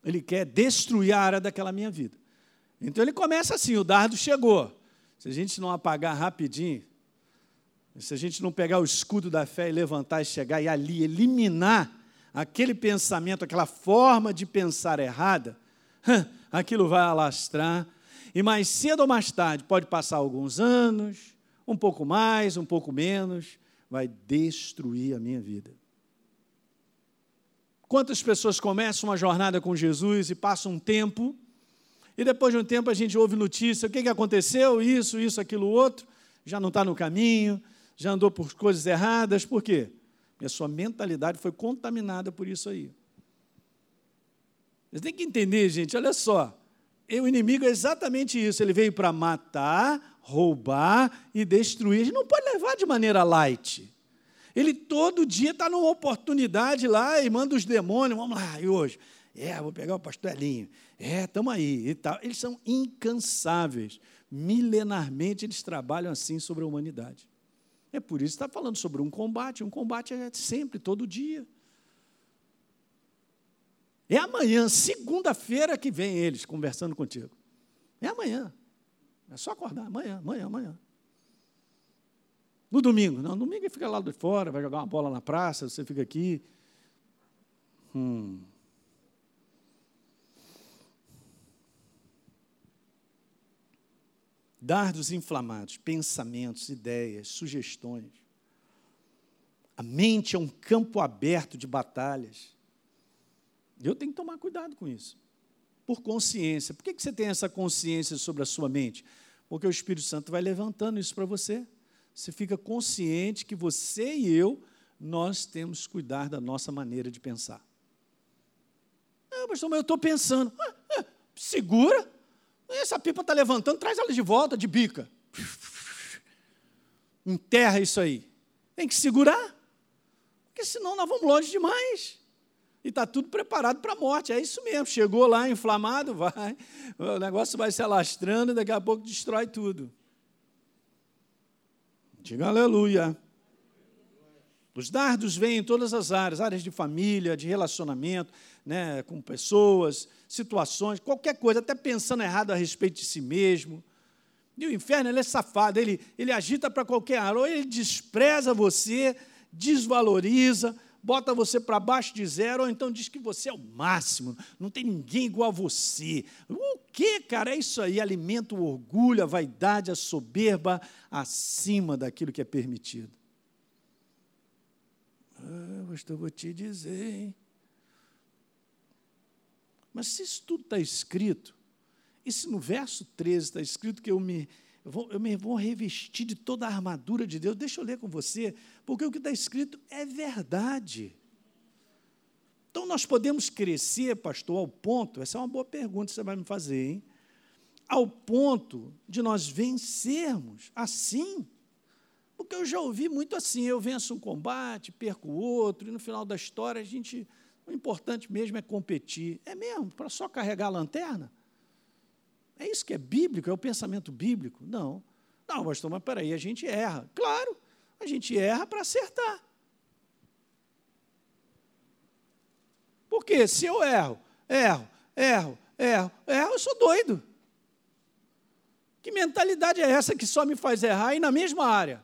Ele quer destruir a área daquela minha vida. Então ele começa assim: o dardo chegou. Se a gente não apagar rapidinho, se a gente não pegar o escudo da fé e levantar e chegar e ali eliminar aquele pensamento, aquela forma de pensar errada, aquilo vai alastrar. E mais cedo ou mais tarde, pode passar alguns anos, um pouco mais, um pouco menos, vai destruir a minha vida. Quantas pessoas começam uma jornada com Jesus e passam um tempo, e depois de um tempo a gente ouve notícia: o que, que aconteceu? Isso, isso, aquilo, outro, já não está no caminho, já andou por coisas erradas, por quê? E a sua mentalidade foi contaminada por isso aí. Você tem que entender, gente, olha só. O inimigo é exatamente isso. Ele veio para matar, roubar e destruir. A gente não pode levar de maneira light. Ele todo dia está numa oportunidade lá e manda os demônios, vamos lá, e hoje? É, vou pegar o pastor Elinho. É, estamos aí. E tal. Eles são incansáveis. Milenarmente eles trabalham assim sobre a humanidade. É por isso que está falando sobre um combate. Um combate é sempre, todo dia. É amanhã, segunda-feira, que vem eles conversando contigo. É amanhã. É só acordar. Amanhã, amanhã, amanhã. No domingo. Não, no domingo ele fica lá de fora, vai jogar uma bola na praça, você fica aqui. Hum. dardos inflamados, pensamentos, ideias, sugestões. A mente é um campo aberto de batalhas. Eu tenho que tomar cuidado com isso. Por consciência. Por que você tem essa consciência sobre a sua mente? Porque o Espírito Santo vai levantando isso para você. Você fica consciente que você e eu, nós temos que cuidar da nossa maneira de pensar. Ah, pastor, mas eu estou pensando. Ah, ah, segura. Essa pipa está levantando, traz ela de volta, de bica. Enterra isso aí. Tem que segurar, porque senão nós vamos longe demais. E está tudo preparado para a morte. É isso mesmo. Chegou lá inflamado, vai. O negócio vai se alastrando e daqui a pouco destrói tudo. Diga aleluia. Os dardos vêm em todas as áreas, áreas de família, de relacionamento, né, com pessoas, situações, qualquer coisa, até pensando errado a respeito de si mesmo. E o inferno, ele é safado, ele, ele agita para qualquer área, ou ele despreza você, desvaloriza, bota você para baixo de zero, ou então diz que você é o máximo, não tem ninguém igual a você. O que, cara? É isso aí, alimenta o orgulho, a vaidade, a soberba acima daquilo que é permitido. Ah, pastor, vou te dizer, hein? Mas se isso tudo está escrito, e se no verso 13 está escrito que eu me, eu vou, eu me vou revestir de toda a armadura de Deus, deixa eu ler com você, porque o que está escrito é verdade. Então nós podemos crescer, pastor, ao ponto, essa é uma boa pergunta que você vai me fazer, hein? Ao ponto de nós vencermos assim. Porque eu já ouvi muito assim, eu venço um combate, perco outro, e no final da história a gente o importante mesmo é competir. É mesmo? Para só carregar a lanterna? É isso que é bíblico? É o pensamento bíblico? Não. Não, pastor, mas peraí, a gente erra. Claro, a gente erra para acertar. Porque se eu erro, erro, erro, erro, erro, eu sou doido. Que mentalidade é essa que só me faz errar e na mesma área?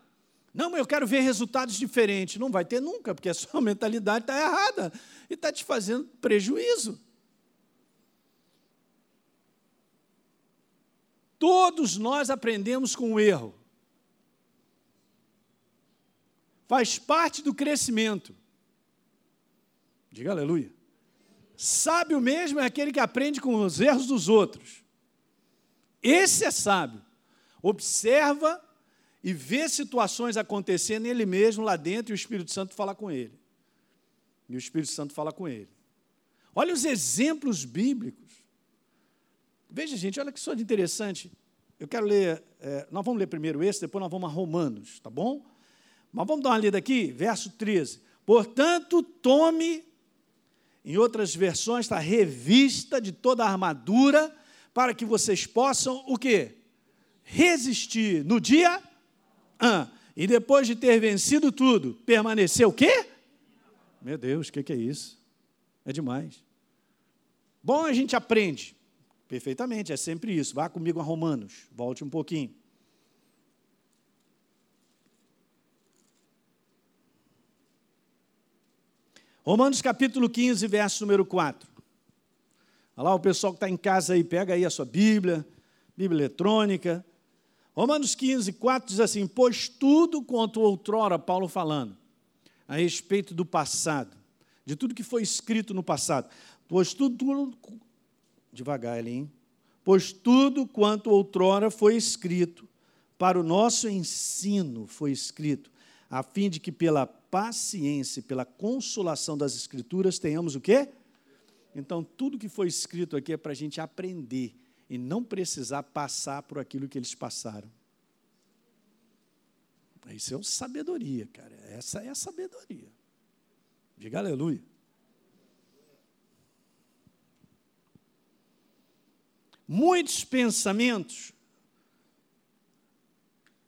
Não, mas eu quero ver resultados diferentes. Não vai ter nunca, porque a sua mentalidade está errada e está te fazendo prejuízo. Todos nós aprendemos com o erro. Faz parte do crescimento. Diga aleluia. Sábio mesmo é aquele que aprende com os erros dos outros. Esse é sábio. Observa e vê situações acontecendo nele mesmo lá dentro e o Espírito Santo fala com ele. E o Espírito Santo fala com ele. Olha os exemplos bíblicos. Veja, gente, olha que de interessante. Eu quero ler, é, nós vamos ler primeiro esse, depois nós vamos a Romanos, tá bom? Mas vamos dar uma lida aqui, verso 13. Portanto, tome, em outras versões está revista de toda a armadura, para que vocês possam o quê? Resistir no dia ah, e depois de ter vencido tudo, permanecer o quê? Meu Deus, o que, que é isso? É demais. Bom, a gente aprende. Perfeitamente, é sempre isso. Vá comigo a Romanos, volte um pouquinho. Romanos capítulo 15, verso número 4. Olha lá o pessoal que está em casa aí, pega aí a sua Bíblia, Bíblia eletrônica. Romanos 15, 4 diz assim: Pois tudo quanto outrora, Paulo falando, a respeito do passado, de tudo que foi escrito no passado, pois tudo, devagar ali, hein? Pois tudo quanto outrora foi escrito, para o nosso ensino foi escrito, a fim de que pela paciência e pela consolação das Escrituras tenhamos o quê? Então, tudo que foi escrito aqui é para a gente aprender e não precisar passar por aquilo que eles passaram. Isso é sabedoria, cara. Essa é a sabedoria. Diga aleluia. Muitos pensamentos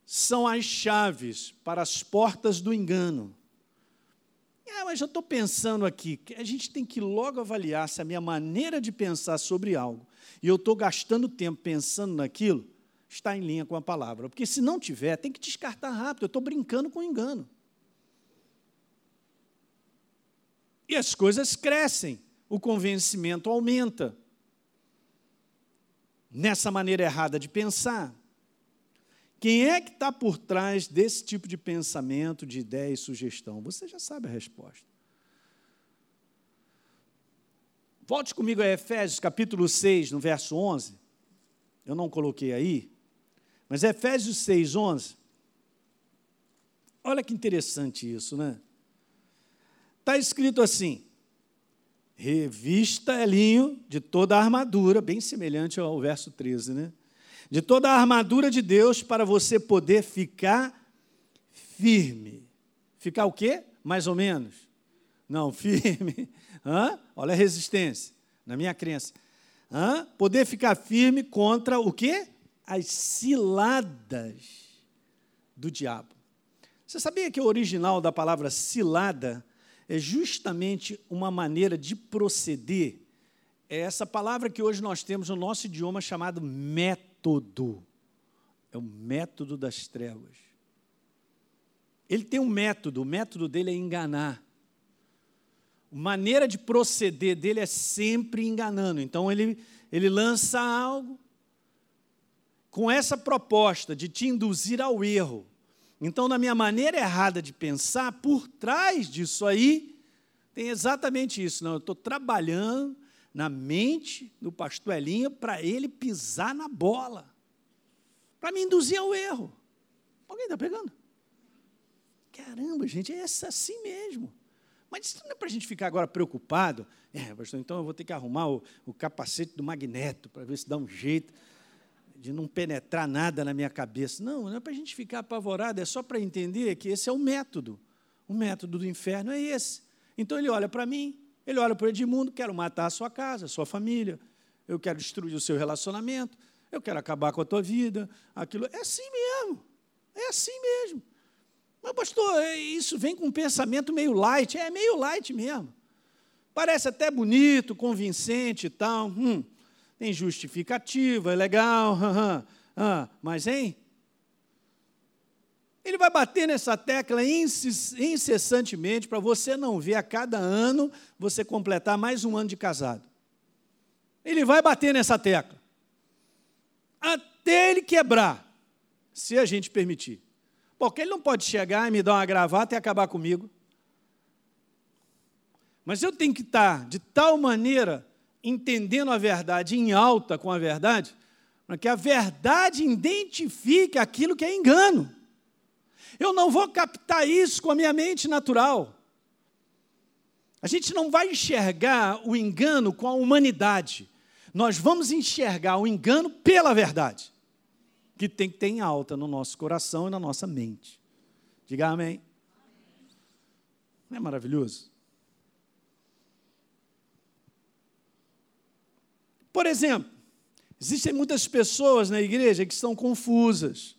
são as chaves para as portas do engano. É, mas eu estou pensando aqui, a gente tem que logo avaliar se a minha maneira de pensar sobre algo, e eu estou gastando tempo pensando naquilo, está em linha com a palavra. Porque se não tiver, tem que descartar rápido, eu estou brincando com o engano. E as coisas crescem, o convencimento aumenta nessa maneira errada de pensar. Quem é que está por trás desse tipo de pensamento, de ideia e sugestão? Você já sabe a resposta. Volte comigo a Efésios capítulo 6, no verso 11. Eu não coloquei aí, mas Efésios 6, 11. Olha que interessante isso, né? Está escrito assim: revista Elinho de toda a armadura, bem semelhante ao verso 13, né? De toda a armadura de Deus para você poder ficar firme. Ficar o quê? Mais ou menos? Não, firme. Hã? Olha a resistência, na minha crença. Hã? Poder ficar firme contra o quê? As ciladas do diabo. Você sabia que o original da palavra cilada é justamente uma maneira de proceder. É essa palavra que hoje nós temos no nosso idioma chamado método. É o método das trevas. Ele tem um método, o método dele é enganar. A maneira de proceder dele é sempre enganando. Então ele, ele lança algo com essa proposta de te induzir ao erro. Então, na minha maneira errada de pensar, por trás disso aí, tem exatamente isso. Não, eu estou trabalhando na mente do pastor Elinha para ele pisar na bola, para me induzir ao erro. Alguém está pegando? Caramba, gente, é assim mesmo. Mas isso não é para a gente ficar agora preocupado. É, pastor, então eu vou ter que arrumar o, o capacete do magneto para ver se dá um jeito de não penetrar nada na minha cabeça. Não, não é para a gente ficar apavorado, é só para entender que esse é o método. O método do inferno é esse. Então ele olha para mim, ele olha para o Edmundo, quero matar a sua casa, a sua família, eu quero destruir o seu relacionamento, eu quero acabar com a tua vida, aquilo. É assim mesmo, é assim mesmo. Mas, pastor, é, isso vem com um pensamento meio light, é meio light mesmo. Parece até bonito, convincente e tal. Hum, tem justificativa, é legal, mas, hein? Ele vai bater nessa tecla incessantemente para você não ver a cada ano você completar mais um ano de casado. Ele vai bater nessa tecla. Até ele quebrar, se a gente permitir. Porque ele não pode chegar e me dar uma gravata e acabar comigo. Mas eu tenho que estar de tal maneira entendendo a verdade em alta com a verdade, para que a verdade identifique aquilo que é engano. Eu não vou captar isso com a minha mente natural. A gente não vai enxergar o engano com a humanidade. Nós vamos enxergar o engano pela verdade, que tem que ter em alta no nosso coração e na nossa mente. Diga amém. Não é maravilhoso? Por exemplo, existem muitas pessoas na igreja que estão confusas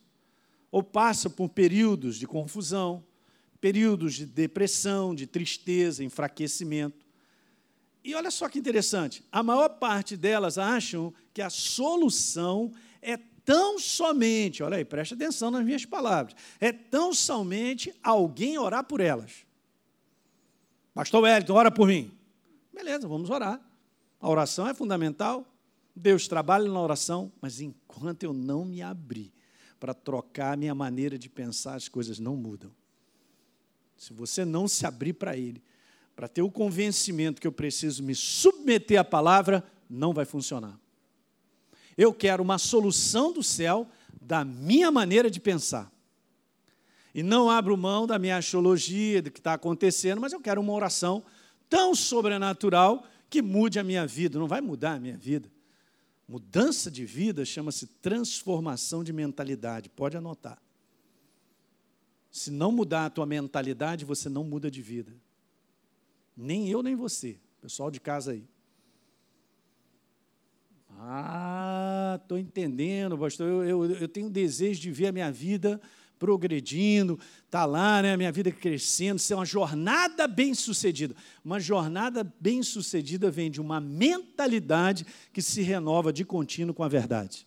ou passam por períodos de confusão, períodos de depressão, de tristeza, enfraquecimento. E olha só que interessante, a maior parte delas acham que a solução é tão somente, olha aí, preste atenção nas minhas palavras, é tão somente alguém orar por elas. Pastor Wellington, ora por mim. Beleza, vamos orar. A oração é fundamental. Deus trabalha na oração, mas enquanto eu não me abrir para trocar a minha maneira de pensar, as coisas não mudam. Se você não se abrir para Ele, para ter o convencimento que eu preciso me submeter à palavra, não vai funcionar. Eu quero uma solução do céu da minha maneira de pensar. E não abro mão da minha astrologia, do que está acontecendo, mas eu quero uma oração tão sobrenatural que mude a minha vida. Não vai mudar a minha vida. Mudança de vida chama-se transformação de mentalidade. Pode anotar. Se não mudar a tua mentalidade, você não muda de vida. Nem eu, nem você. Pessoal de casa aí. Ah, estou entendendo, pastor. Eu, eu, eu tenho desejo de ver a minha vida progredindo, tá lá, né, minha vida crescendo, ser uma jornada bem-sucedida. Uma jornada bem-sucedida vem de uma mentalidade que se renova de contínuo com a verdade.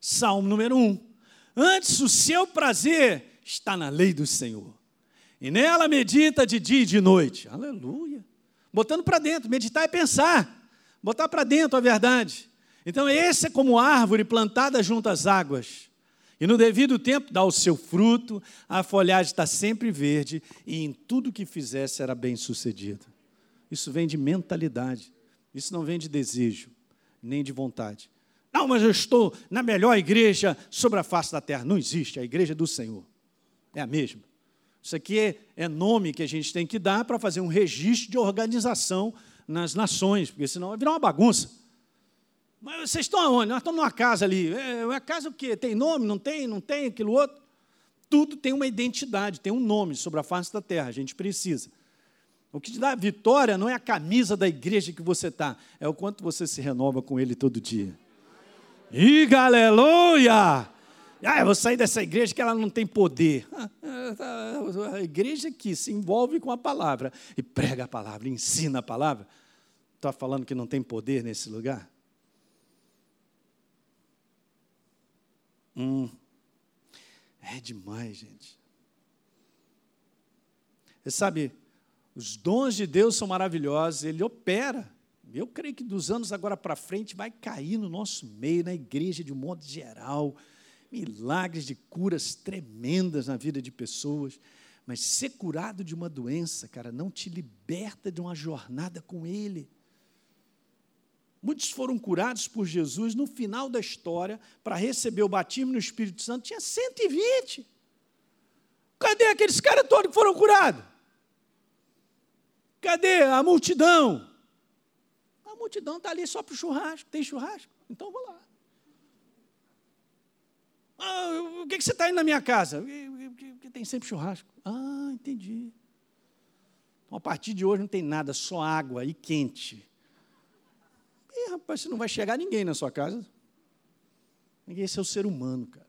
Salmo número 1. Antes o seu prazer está na lei do Senhor. E nela medita de dia e de noite. Aleluia. Botando para dentro, meditar é pensar. Botar para dentro a verdade. Então, esse é como árvore plantada junto às águas, e no devido tempo dá o seu fruto, a folhagem está sempre verde, e em tudo que fizer será bem sucedido. Isso vem de mentalidade, isso não vem de desejo, nem de vontade. Não, mas eu estou na melhor igreja sobre a face da terra. Não existe, a igreja do Senhor. É a mesma. Isso aqui é, é nome que a gente tem que dar para fazer um registro de organização nas nações, porque senão vai virar uma bagunça. Mas vocês estão aonde? Nós estamos numa casa ali. É, uma casa o quê? Tem nome? Não tem? Não tem? Aquilo outro? Tudo tem uma identidade, tem um nome sobre a face da terra. A gente precisa. O que te dá vitória não é a camisa da igreja que você está, é o quanto você se renova com ele todo dia. E aleluia! Ah, eu vou sair dessa igreja que ela não tem poder. A igreja que se envolve com a palavra e prega a palavra, ensina a palavra. Está falando que não tem poder nesse lugar? Hum, é demais, gente. Você sabe, os dons de Deus são maravilhosos, Ele opera. Eu creio que dos anos agora para frente vai cair no nosso meio, na igreja de um modo geral, milagres de curas tremendas na vida de pessoas. Mas ser curado de uma doença, cara, não te liberta de uma jornada com Ele. Muitos foram curados por Jesus no final da história para receber o batismo no Espírito Santo. Tinha 120. Cadê aqueles caras todos que foram curados? Cadê a multidão? A multidão está ali só para o churrasco. Tem churrasco? Então vou lá. Ah, o que, que você está indo na minha casa? Porque tem sempre churrasco. Ah, entendi. Então, a partir de hoje não tem nada, só água e quente. E, rapaz, você não vai chegar ninguém na sua casa. Ninguém, esse é o ser humano, cara.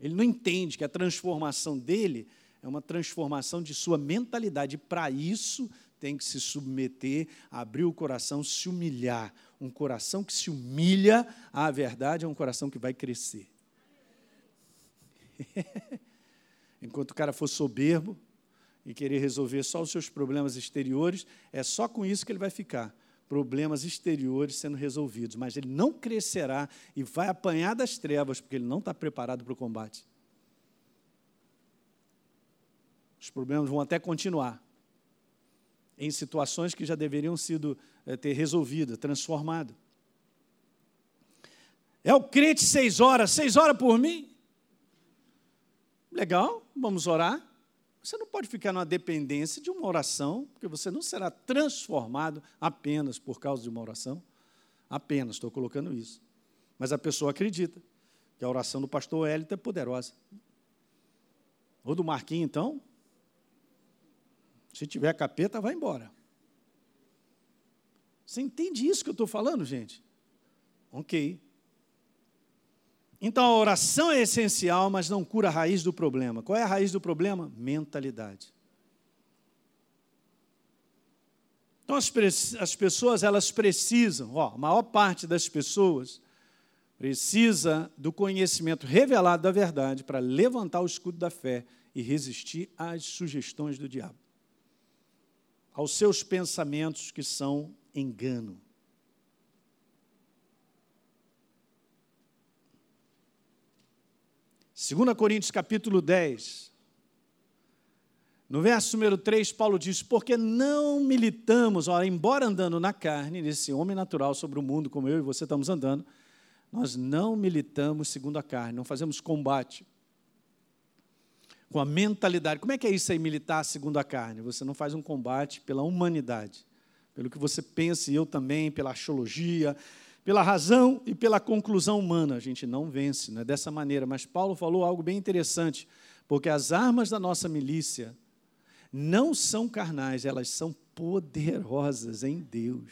Ele não entende que a transformação dele é uma transformação de sua mentalidade. Para isso, tem que se submeter, abrir o coração, se humilhar. Um coração que se humilha à verdade é um coração que vai crescer. Enquanto o cara for soberbo e querer resolver só os seus problemas exteriores, é só com isso que ele vai ficar problemas exteriores sendo resolvidos, mas ele não crescerá e vai apanhar das trevas, porque ele não está preparado para o combate. Os problemas vão até continuar em situações que já deveriam sido é, ter resolvido, transformado. É o crente seis horas, seis horas por mim. Legal, vamos orar. Você não pode ficar numa dependência de uma oração, porque você não será transformado apenas por causa de uma oração. Apenas, estou colocando isso. Mas a pessoa acredita que a oração do pastor Hélito é poderosa. Ou do Marquinhos, então. Se tiver capeta, vai embora. Você entende isso que eu estou falando, gente? Ok. Então a oração é essencial, mas não cura a raiz do problema. Qual é a raiz do problema? Mentalidade. Então as, as pessoas elas precisam, ó, a maior parte das pessoas precisa do conhecimento revelado da verdade para levantar o escudo da fé e resistir às sugestões do diabo, aos seus pensamentos que são engano. 2 Coríntios capítulo 10, no verso número 3, Paulo diz: Porque não militamos, ora, embora andando na carne, nesse homem natural sobre o mundo, como eu e você estamos andando, nós não militamos segundo a carne, não fazemos combate com a mentalidade. Como é que é isso aí, militar segundo a carne? Você não faz um combate pela humanidade, pelo que você pensa, e eu também, pela axiologia, pela razão e pela conclusão humana. A gente não vence, não é dessa maneira. Mas Paulo falou algo bem interessante, porque as armas da nossa milícia não são carnais, elas são poderosas em Deus.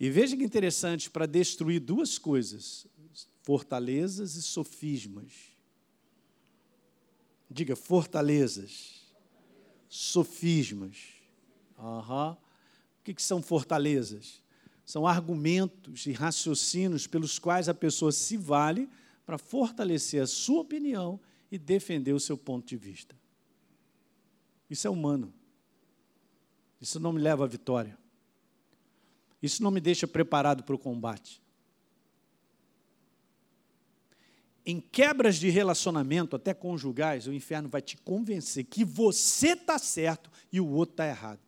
E veja que interessante, para destruir duas coisas: fortalezas e sofismas. Diga fortalezas, sofismas. Uhum. O que, que são fortalezas? São argumentos e raciocínios pelos quais a pessoa se vale para fortalecer a sua opinião e defender o seu ponto de vista. Isso é humano. Isso não me leva à vitória. Isso não me deixa preparado para o combate. Em quebras de relacionamento, até conjugais, o inferno vai te convencer que você está certo e o outro está errado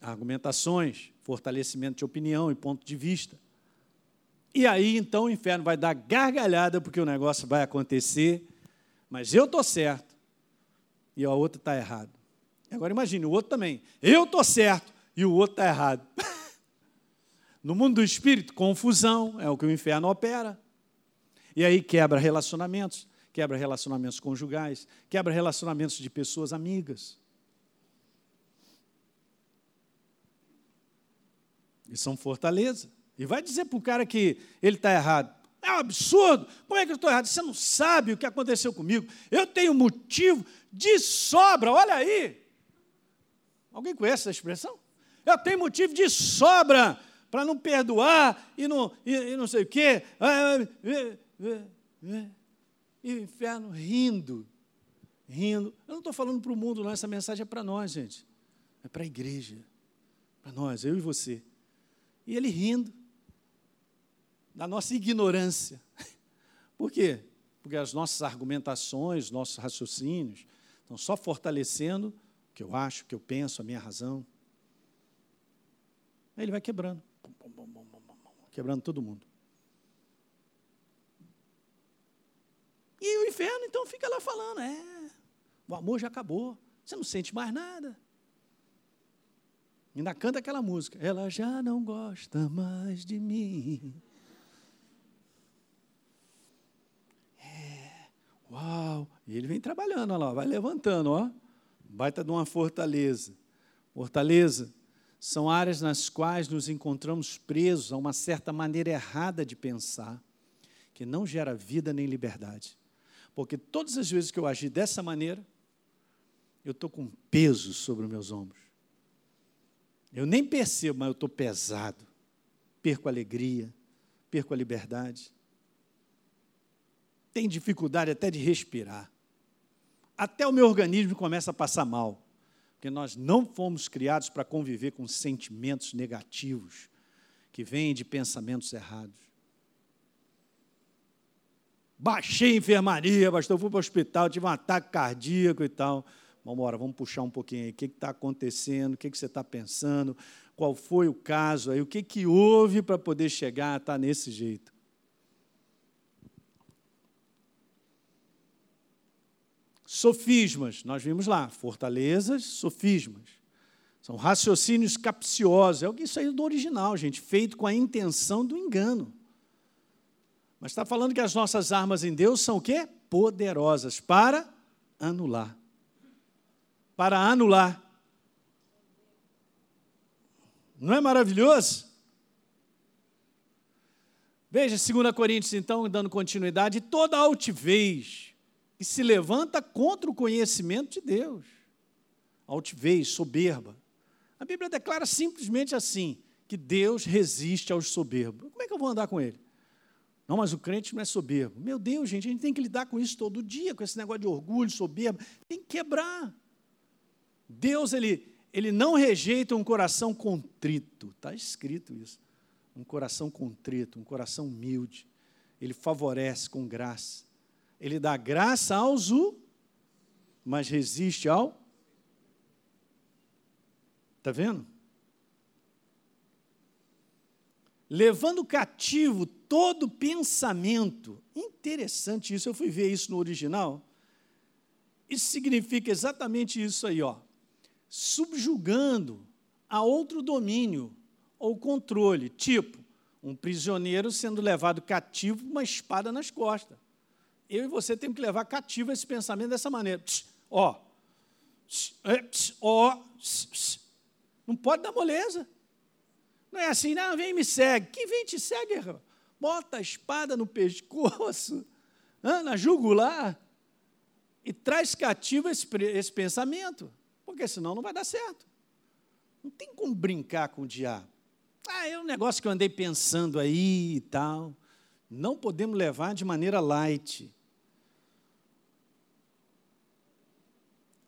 argumentações, fortalecimento de opinião e ponto de vista. E aí então o inferno vai dar gargalhada porque o negócio vai acontecer, mas eu estou certo e a outra está errado. Agora imagine, o outro também, eu estou certo e o outro está errado. no mundo do espírito, confusão é o que o inferno opera. E aí quebra relacionamentos, quebra relacionamentos conjugais, quebra relacionamentos de pessoas amigas. E são fortaleza. E vai dizer para o cara que ele está errado. É um absurdo. Como é que eu estou errado? Você não sabe o que aconteceu comigo. Eu tenho motivo de sobra. Olha aí. Alguém conhece essa expressão? Eu tenho motivo de sobra para não perdoar e não, e, e não sei o quê. E o inferno rindo. Rindo. Eu não estou falando para o mundo, não. Essa mensagem é para nós, gente. É para a igreja. Para nós, eu e você. E ele rindo da nossa ignorância. Por quê? Porque as nossas argumentações, nossos raciocínios, estão só fortalecendo o que eu acho, o que eu penso, a minha razão. Aí ele vai quebrando. Quebrando todo mundo. E o inferno, então, fica lá falando: é, o amor já acabou, você não sente mais nada. Ainda canta aquela música. Ela já não gosta mais de mim. É, uau! E ele vem trabalhando, olha lá, vai levantando, ó. Baita de uma fortaleza. Fortaleza são áreas nas quais nos encontramos presos a uma certa maneira errada de pensar, que não gera vida nem liberdade. Porque todas as vezes que eu agir dessa maneira, eu estou com peso sobre os meus ombros. Eu nem percebo, mas eu estou pesado. Perco a alegria, perco a liberdade. Tenho dificuldade até de respirar. Até o meu organismo começa a passar mal. Porque nós não fomos criados para conviver com sentimentos negativos que vêm de pensamentos errados. Baixei a enfermaria, pastor, fui para o hospital, tive um ataque cardíaco e tal. Vamos embora, vamos puxar um pouquinho aí. O que está acontecendo? O que, que você está pensando? Qual foi o caso aí? O que, que houve para poder chegar a estar tá nesse jeito? Sofismas, nós vimos lá, fortalezas, sofismas. São raciocínios capciosos. É isso aí do original, gente, feito com a intenção do engano. Mas está falando que as nossas armas em Deus são o quê? Poderosas para anular. Para anular. Não é maravilhoso? Veja, 2 Coríntios, então, dando continuidade, toda altivez que se levanta contra o conhecimento de Deus. Altivez, soberba. A Bíblia declara simplesmente assim: que Deus resiste aos soberbos. Como é que eu vou andar com ele? Não, mas o crente não é soberbo. Meu Deus, gente, a gente tem que lidar com isso todo dia, com esse negócio de orgulho, soberbo. Tem que quebrar. Deus, ele, ele não rejeita um coração contrito. Está escrito isso. Um coração contrito, um coração humilde. Ele favorece com graça. Ele dá graça aos u, mas resiste ao. Está vendo? levando cativo todo pensamento. Interessante isso, eu fui ver isso no original. Isso significa exatamente isso aí, ó. Subjugando a outro domínio ou controle, tipo um prisioneiro sendo levado cativo com uma espada nas costas. Eu e você temos que levar cativo esse pensamento dessa maneira. Psh, ó, é, psh, ó, psh, não pode dar moleza. Não é assim, não, vem me segue. Quem vem te segue, irmão? Bota a espada no pescoço, na jugular, e traz cativo esse, esse pensamento, porque senão não vai dar certo. Não tem como brincar com o diabo. Ah, é um negócio que eu andei pensando aí e tal. Não podemos levar de maneira light.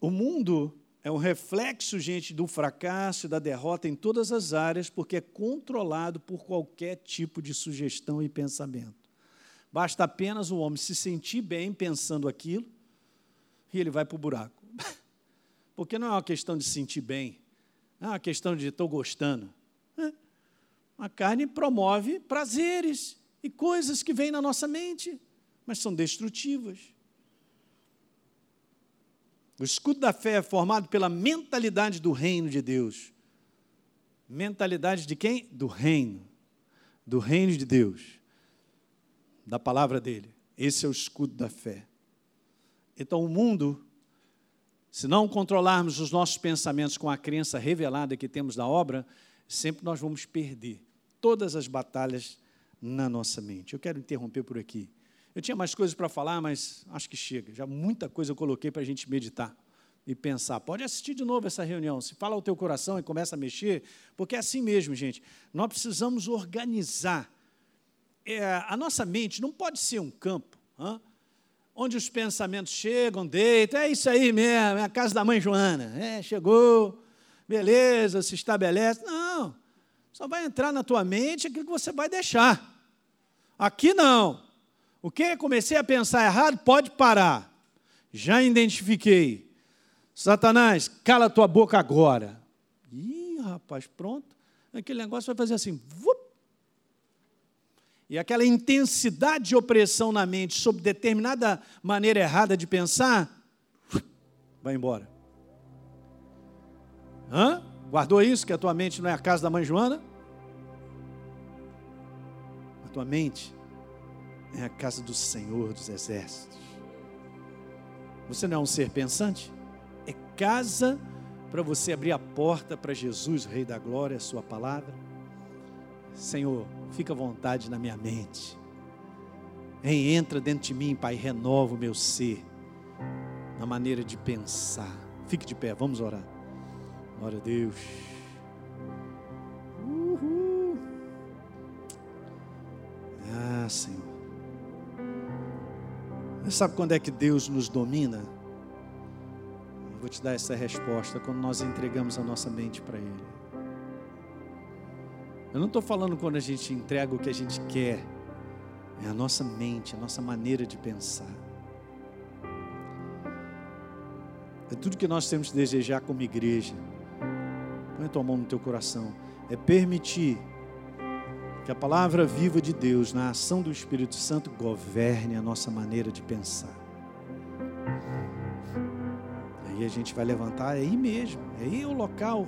O mundo é um reflexo, gente, do fracasso e da derrota em todas as áreas, porque é controlado por qualquer tipo de sugestão e pensamento. Basta apenas o homem se sentir bem pensando aquilo e ele vai para o buraco. Porque não é uma questão de sentir bem, não é uma questão de estou gostando. É. A carne promove prazeres e coisas que vêm na nossa mente, mas são destrutivas. O escudo da fé é formado pela mentalidade do reino de Deus. Mentalidade de quem? Do reino. Do reino de Deus. Da palavra dele. Esse é o escudo da fé. Então, o mundo, se não controlarmos os nossos pensamentos com a crença revelada que temos da obra, sempre nós vamos perder todas as batalhas na nossa mente. Eu quero interromper por aqui. Eu tinha mais coisas para falar, mas acho que chega. Já muita coisa eu coloquei para a gente meditar e pensar. Pode assistir de novo essa reunião. Se fala o teu coração e começa a mexer, porque é assim mesmo, gente. Nós precisamos organizar. É, a nossa mente não pode ser um campo hein? Onde os pensamentos chegam, deitam. É isso aí mesmo, é a casa da mãe Joana. É, chegou, beleza, se estabelece. Não. Só vai entrar na tua mente aquilo que você vai deixar. Aqui não. O que comecei a pensar errado, pode parar. Já identifiquei. Satanás, cala tua boca agora. Ih, rapaz, pronto. Aquele negócio vai fazer assim. Vup. E aquela intensidade de opressão na mente sobre determinada maneira errada de pensar, vai embora. Hã? Guardou isso? Que a tua mente não é a casa da mãe Joana? A tua mente é a casa do Senhor dos Exércitos. Você não é um ser pensante? É casa para você abrir a porta para Jesus, Rei da Glória, a Sua palavra. Senhor, fica à vontade na minha mente. Ei, entra dentro de mim, Pai, renova o meu ser, na maneira de pensar. Fique de pé, vamos orar. Glória a Deus. Uhul. Ah, Senhor. Sabe quando é que Deus nos domina? Eu vou te dar essa resposta quando nós entregamos a nossa mente para Ele. Eu não estou falando quando a gente entrega o que a gente quer. É a nossa mente, a nossa maneira de pensar. É tudo que nós temos que desejar como igreja. Põe a tua mão no teu coração. É permitir que a palavra viva de Deus, na ação do Espírito Santo, governe a nossa maneira de pensar. Aí a gente vai levantar, é aí mesmo, é aí o local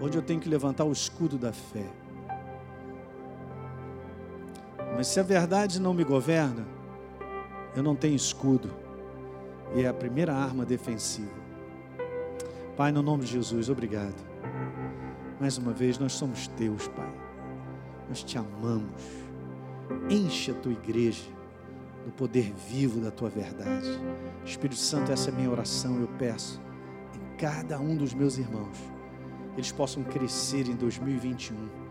onde eu tenho que levantar o escudo da fé. Mas se a verdade não me governa, eu não tenho escudo. E é a primeira arma defensiva. Pai, no nome de Jesus, obrigado. Mais uma vez, nós somos teus, Pai. Nós te amamos. Enche a tua igreja do poder vivo da tua verdade. Espírito Santo, essa é a minha oração. Eu peço em cada um dos meus irmãos, eles possam crescer em 2021.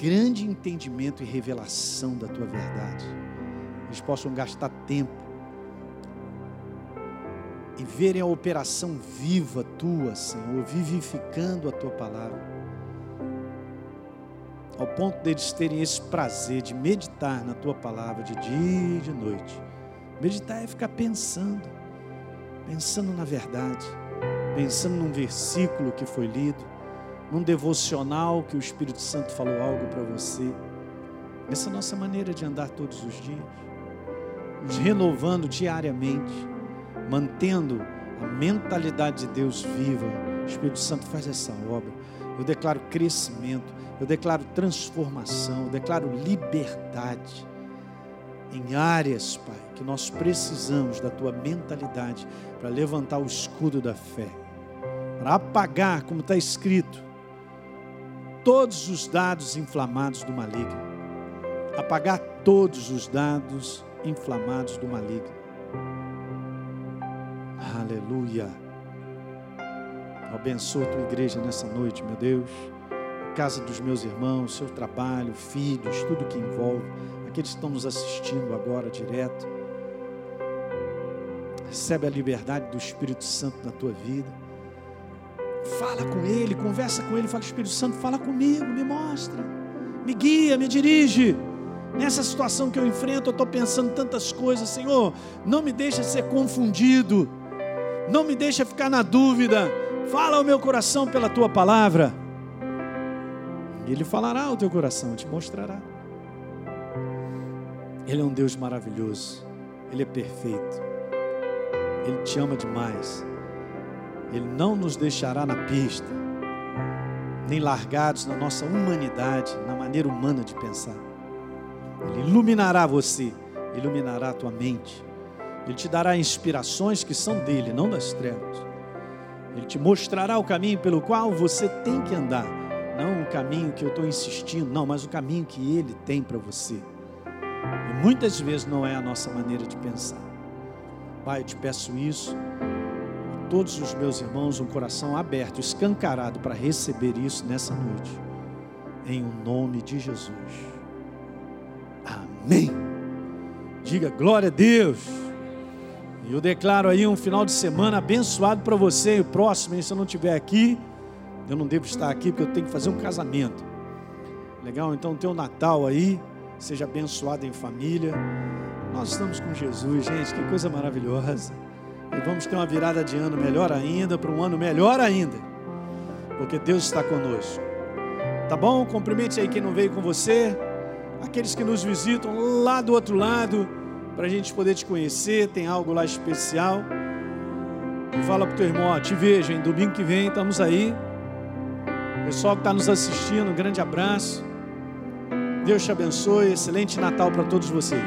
Grande entendimento e revelação da tua verdade. Eles possam gastar tempo e verem a operação viva tua, Senhor, vivificando a tua palavra. Ao ponto deles terem esse prazer de meditar na tua palavra de dia e de noite. Meditar é ficar pensando, pensando na verdade, pensando num versículo que foi lido, num devocional que o Espírito Santo falou algo para você. Essa é nossa maneira de andar todos os dias, nos renovando diariamente mantendo a mentalidade de Deus viva. O Espírito Santo faz essa obra. Eu declaro crescimento, eu declaro transformação, eu declaro liberdade em áreas, Pai, que nós precisamos da tua mentalidade para levantar o escudo da fé, para apagar, como está escrito, todos os dados inflamados do maligno, apagar todos os dados inflamados do maligno Aleluia. Abençoa a tua igreja nessa noite, meu Deus. A casa dos meus irmãos, seu trabalho, filhos, tudo que envolve. Aqueles que estão nos assistindo agora direto. Recebe a liberdade do Espírito Santo na tua vida. Fala com Ele, conversa com Ele, fala, Espírito Santo, fala comigo, me mostra, me guia, me dirige. Nessa situação que eu enfrento, eu estou pensando tantas coisas, Senhor, não me deixa ser confundido não me deixa ficar na dúvida. Fala ao meu coração pela tua palavra. Ele falará ao teu coração, te mostrará. Ele é um Deus maravilhoso. Ele é perfeito. Ele te ama demais. Ele não nos deixará na pista, nem largados na nossa humanidade, na maneira humana de pensar. Ele iluminará você, iluminará a tua mente ele te dará inspirações que são dele, não das trevas. Ele te mostrará o caminho pelo qual você tem que andar. Não o caminho que eu estou insistindo, não, mas o caminho que ele tem para você. E muitas vezes não é a nossa maneira de pensar. Pai, eu te peço isso. Todos os meus irmãos, um coração aberto, escancarado para receber isso nessa noite. Em o nome de Jesus. Amém. Diga glória a Deus. E eu declaro aí um final de semana abençoado para você e o próximo, se eu não estiver aqui, eu não devo estar aqui porque eu tenho que fazer um casamento. Legal? Então, teu Natal aí, seja abençoado em família. Nós estamos com Jesus, gente, que coisa maravilhosa. E vamos ter uma virada de ano melhor ainda, para um ano melhor ainda, porque Deus está conosco. Tá bom? Cumprimente aí quem não veio com você, aqueles que nos visitam lá do outro lado para a gente poder te conhecer, tem algo lá especial. E fala para o teu irmão, ó, te vejo, em domingo que vem estamos aí. Pessoal que está nos assistindo, um grande abraço. Deus te abençoe, excelente Natal para todos vocês.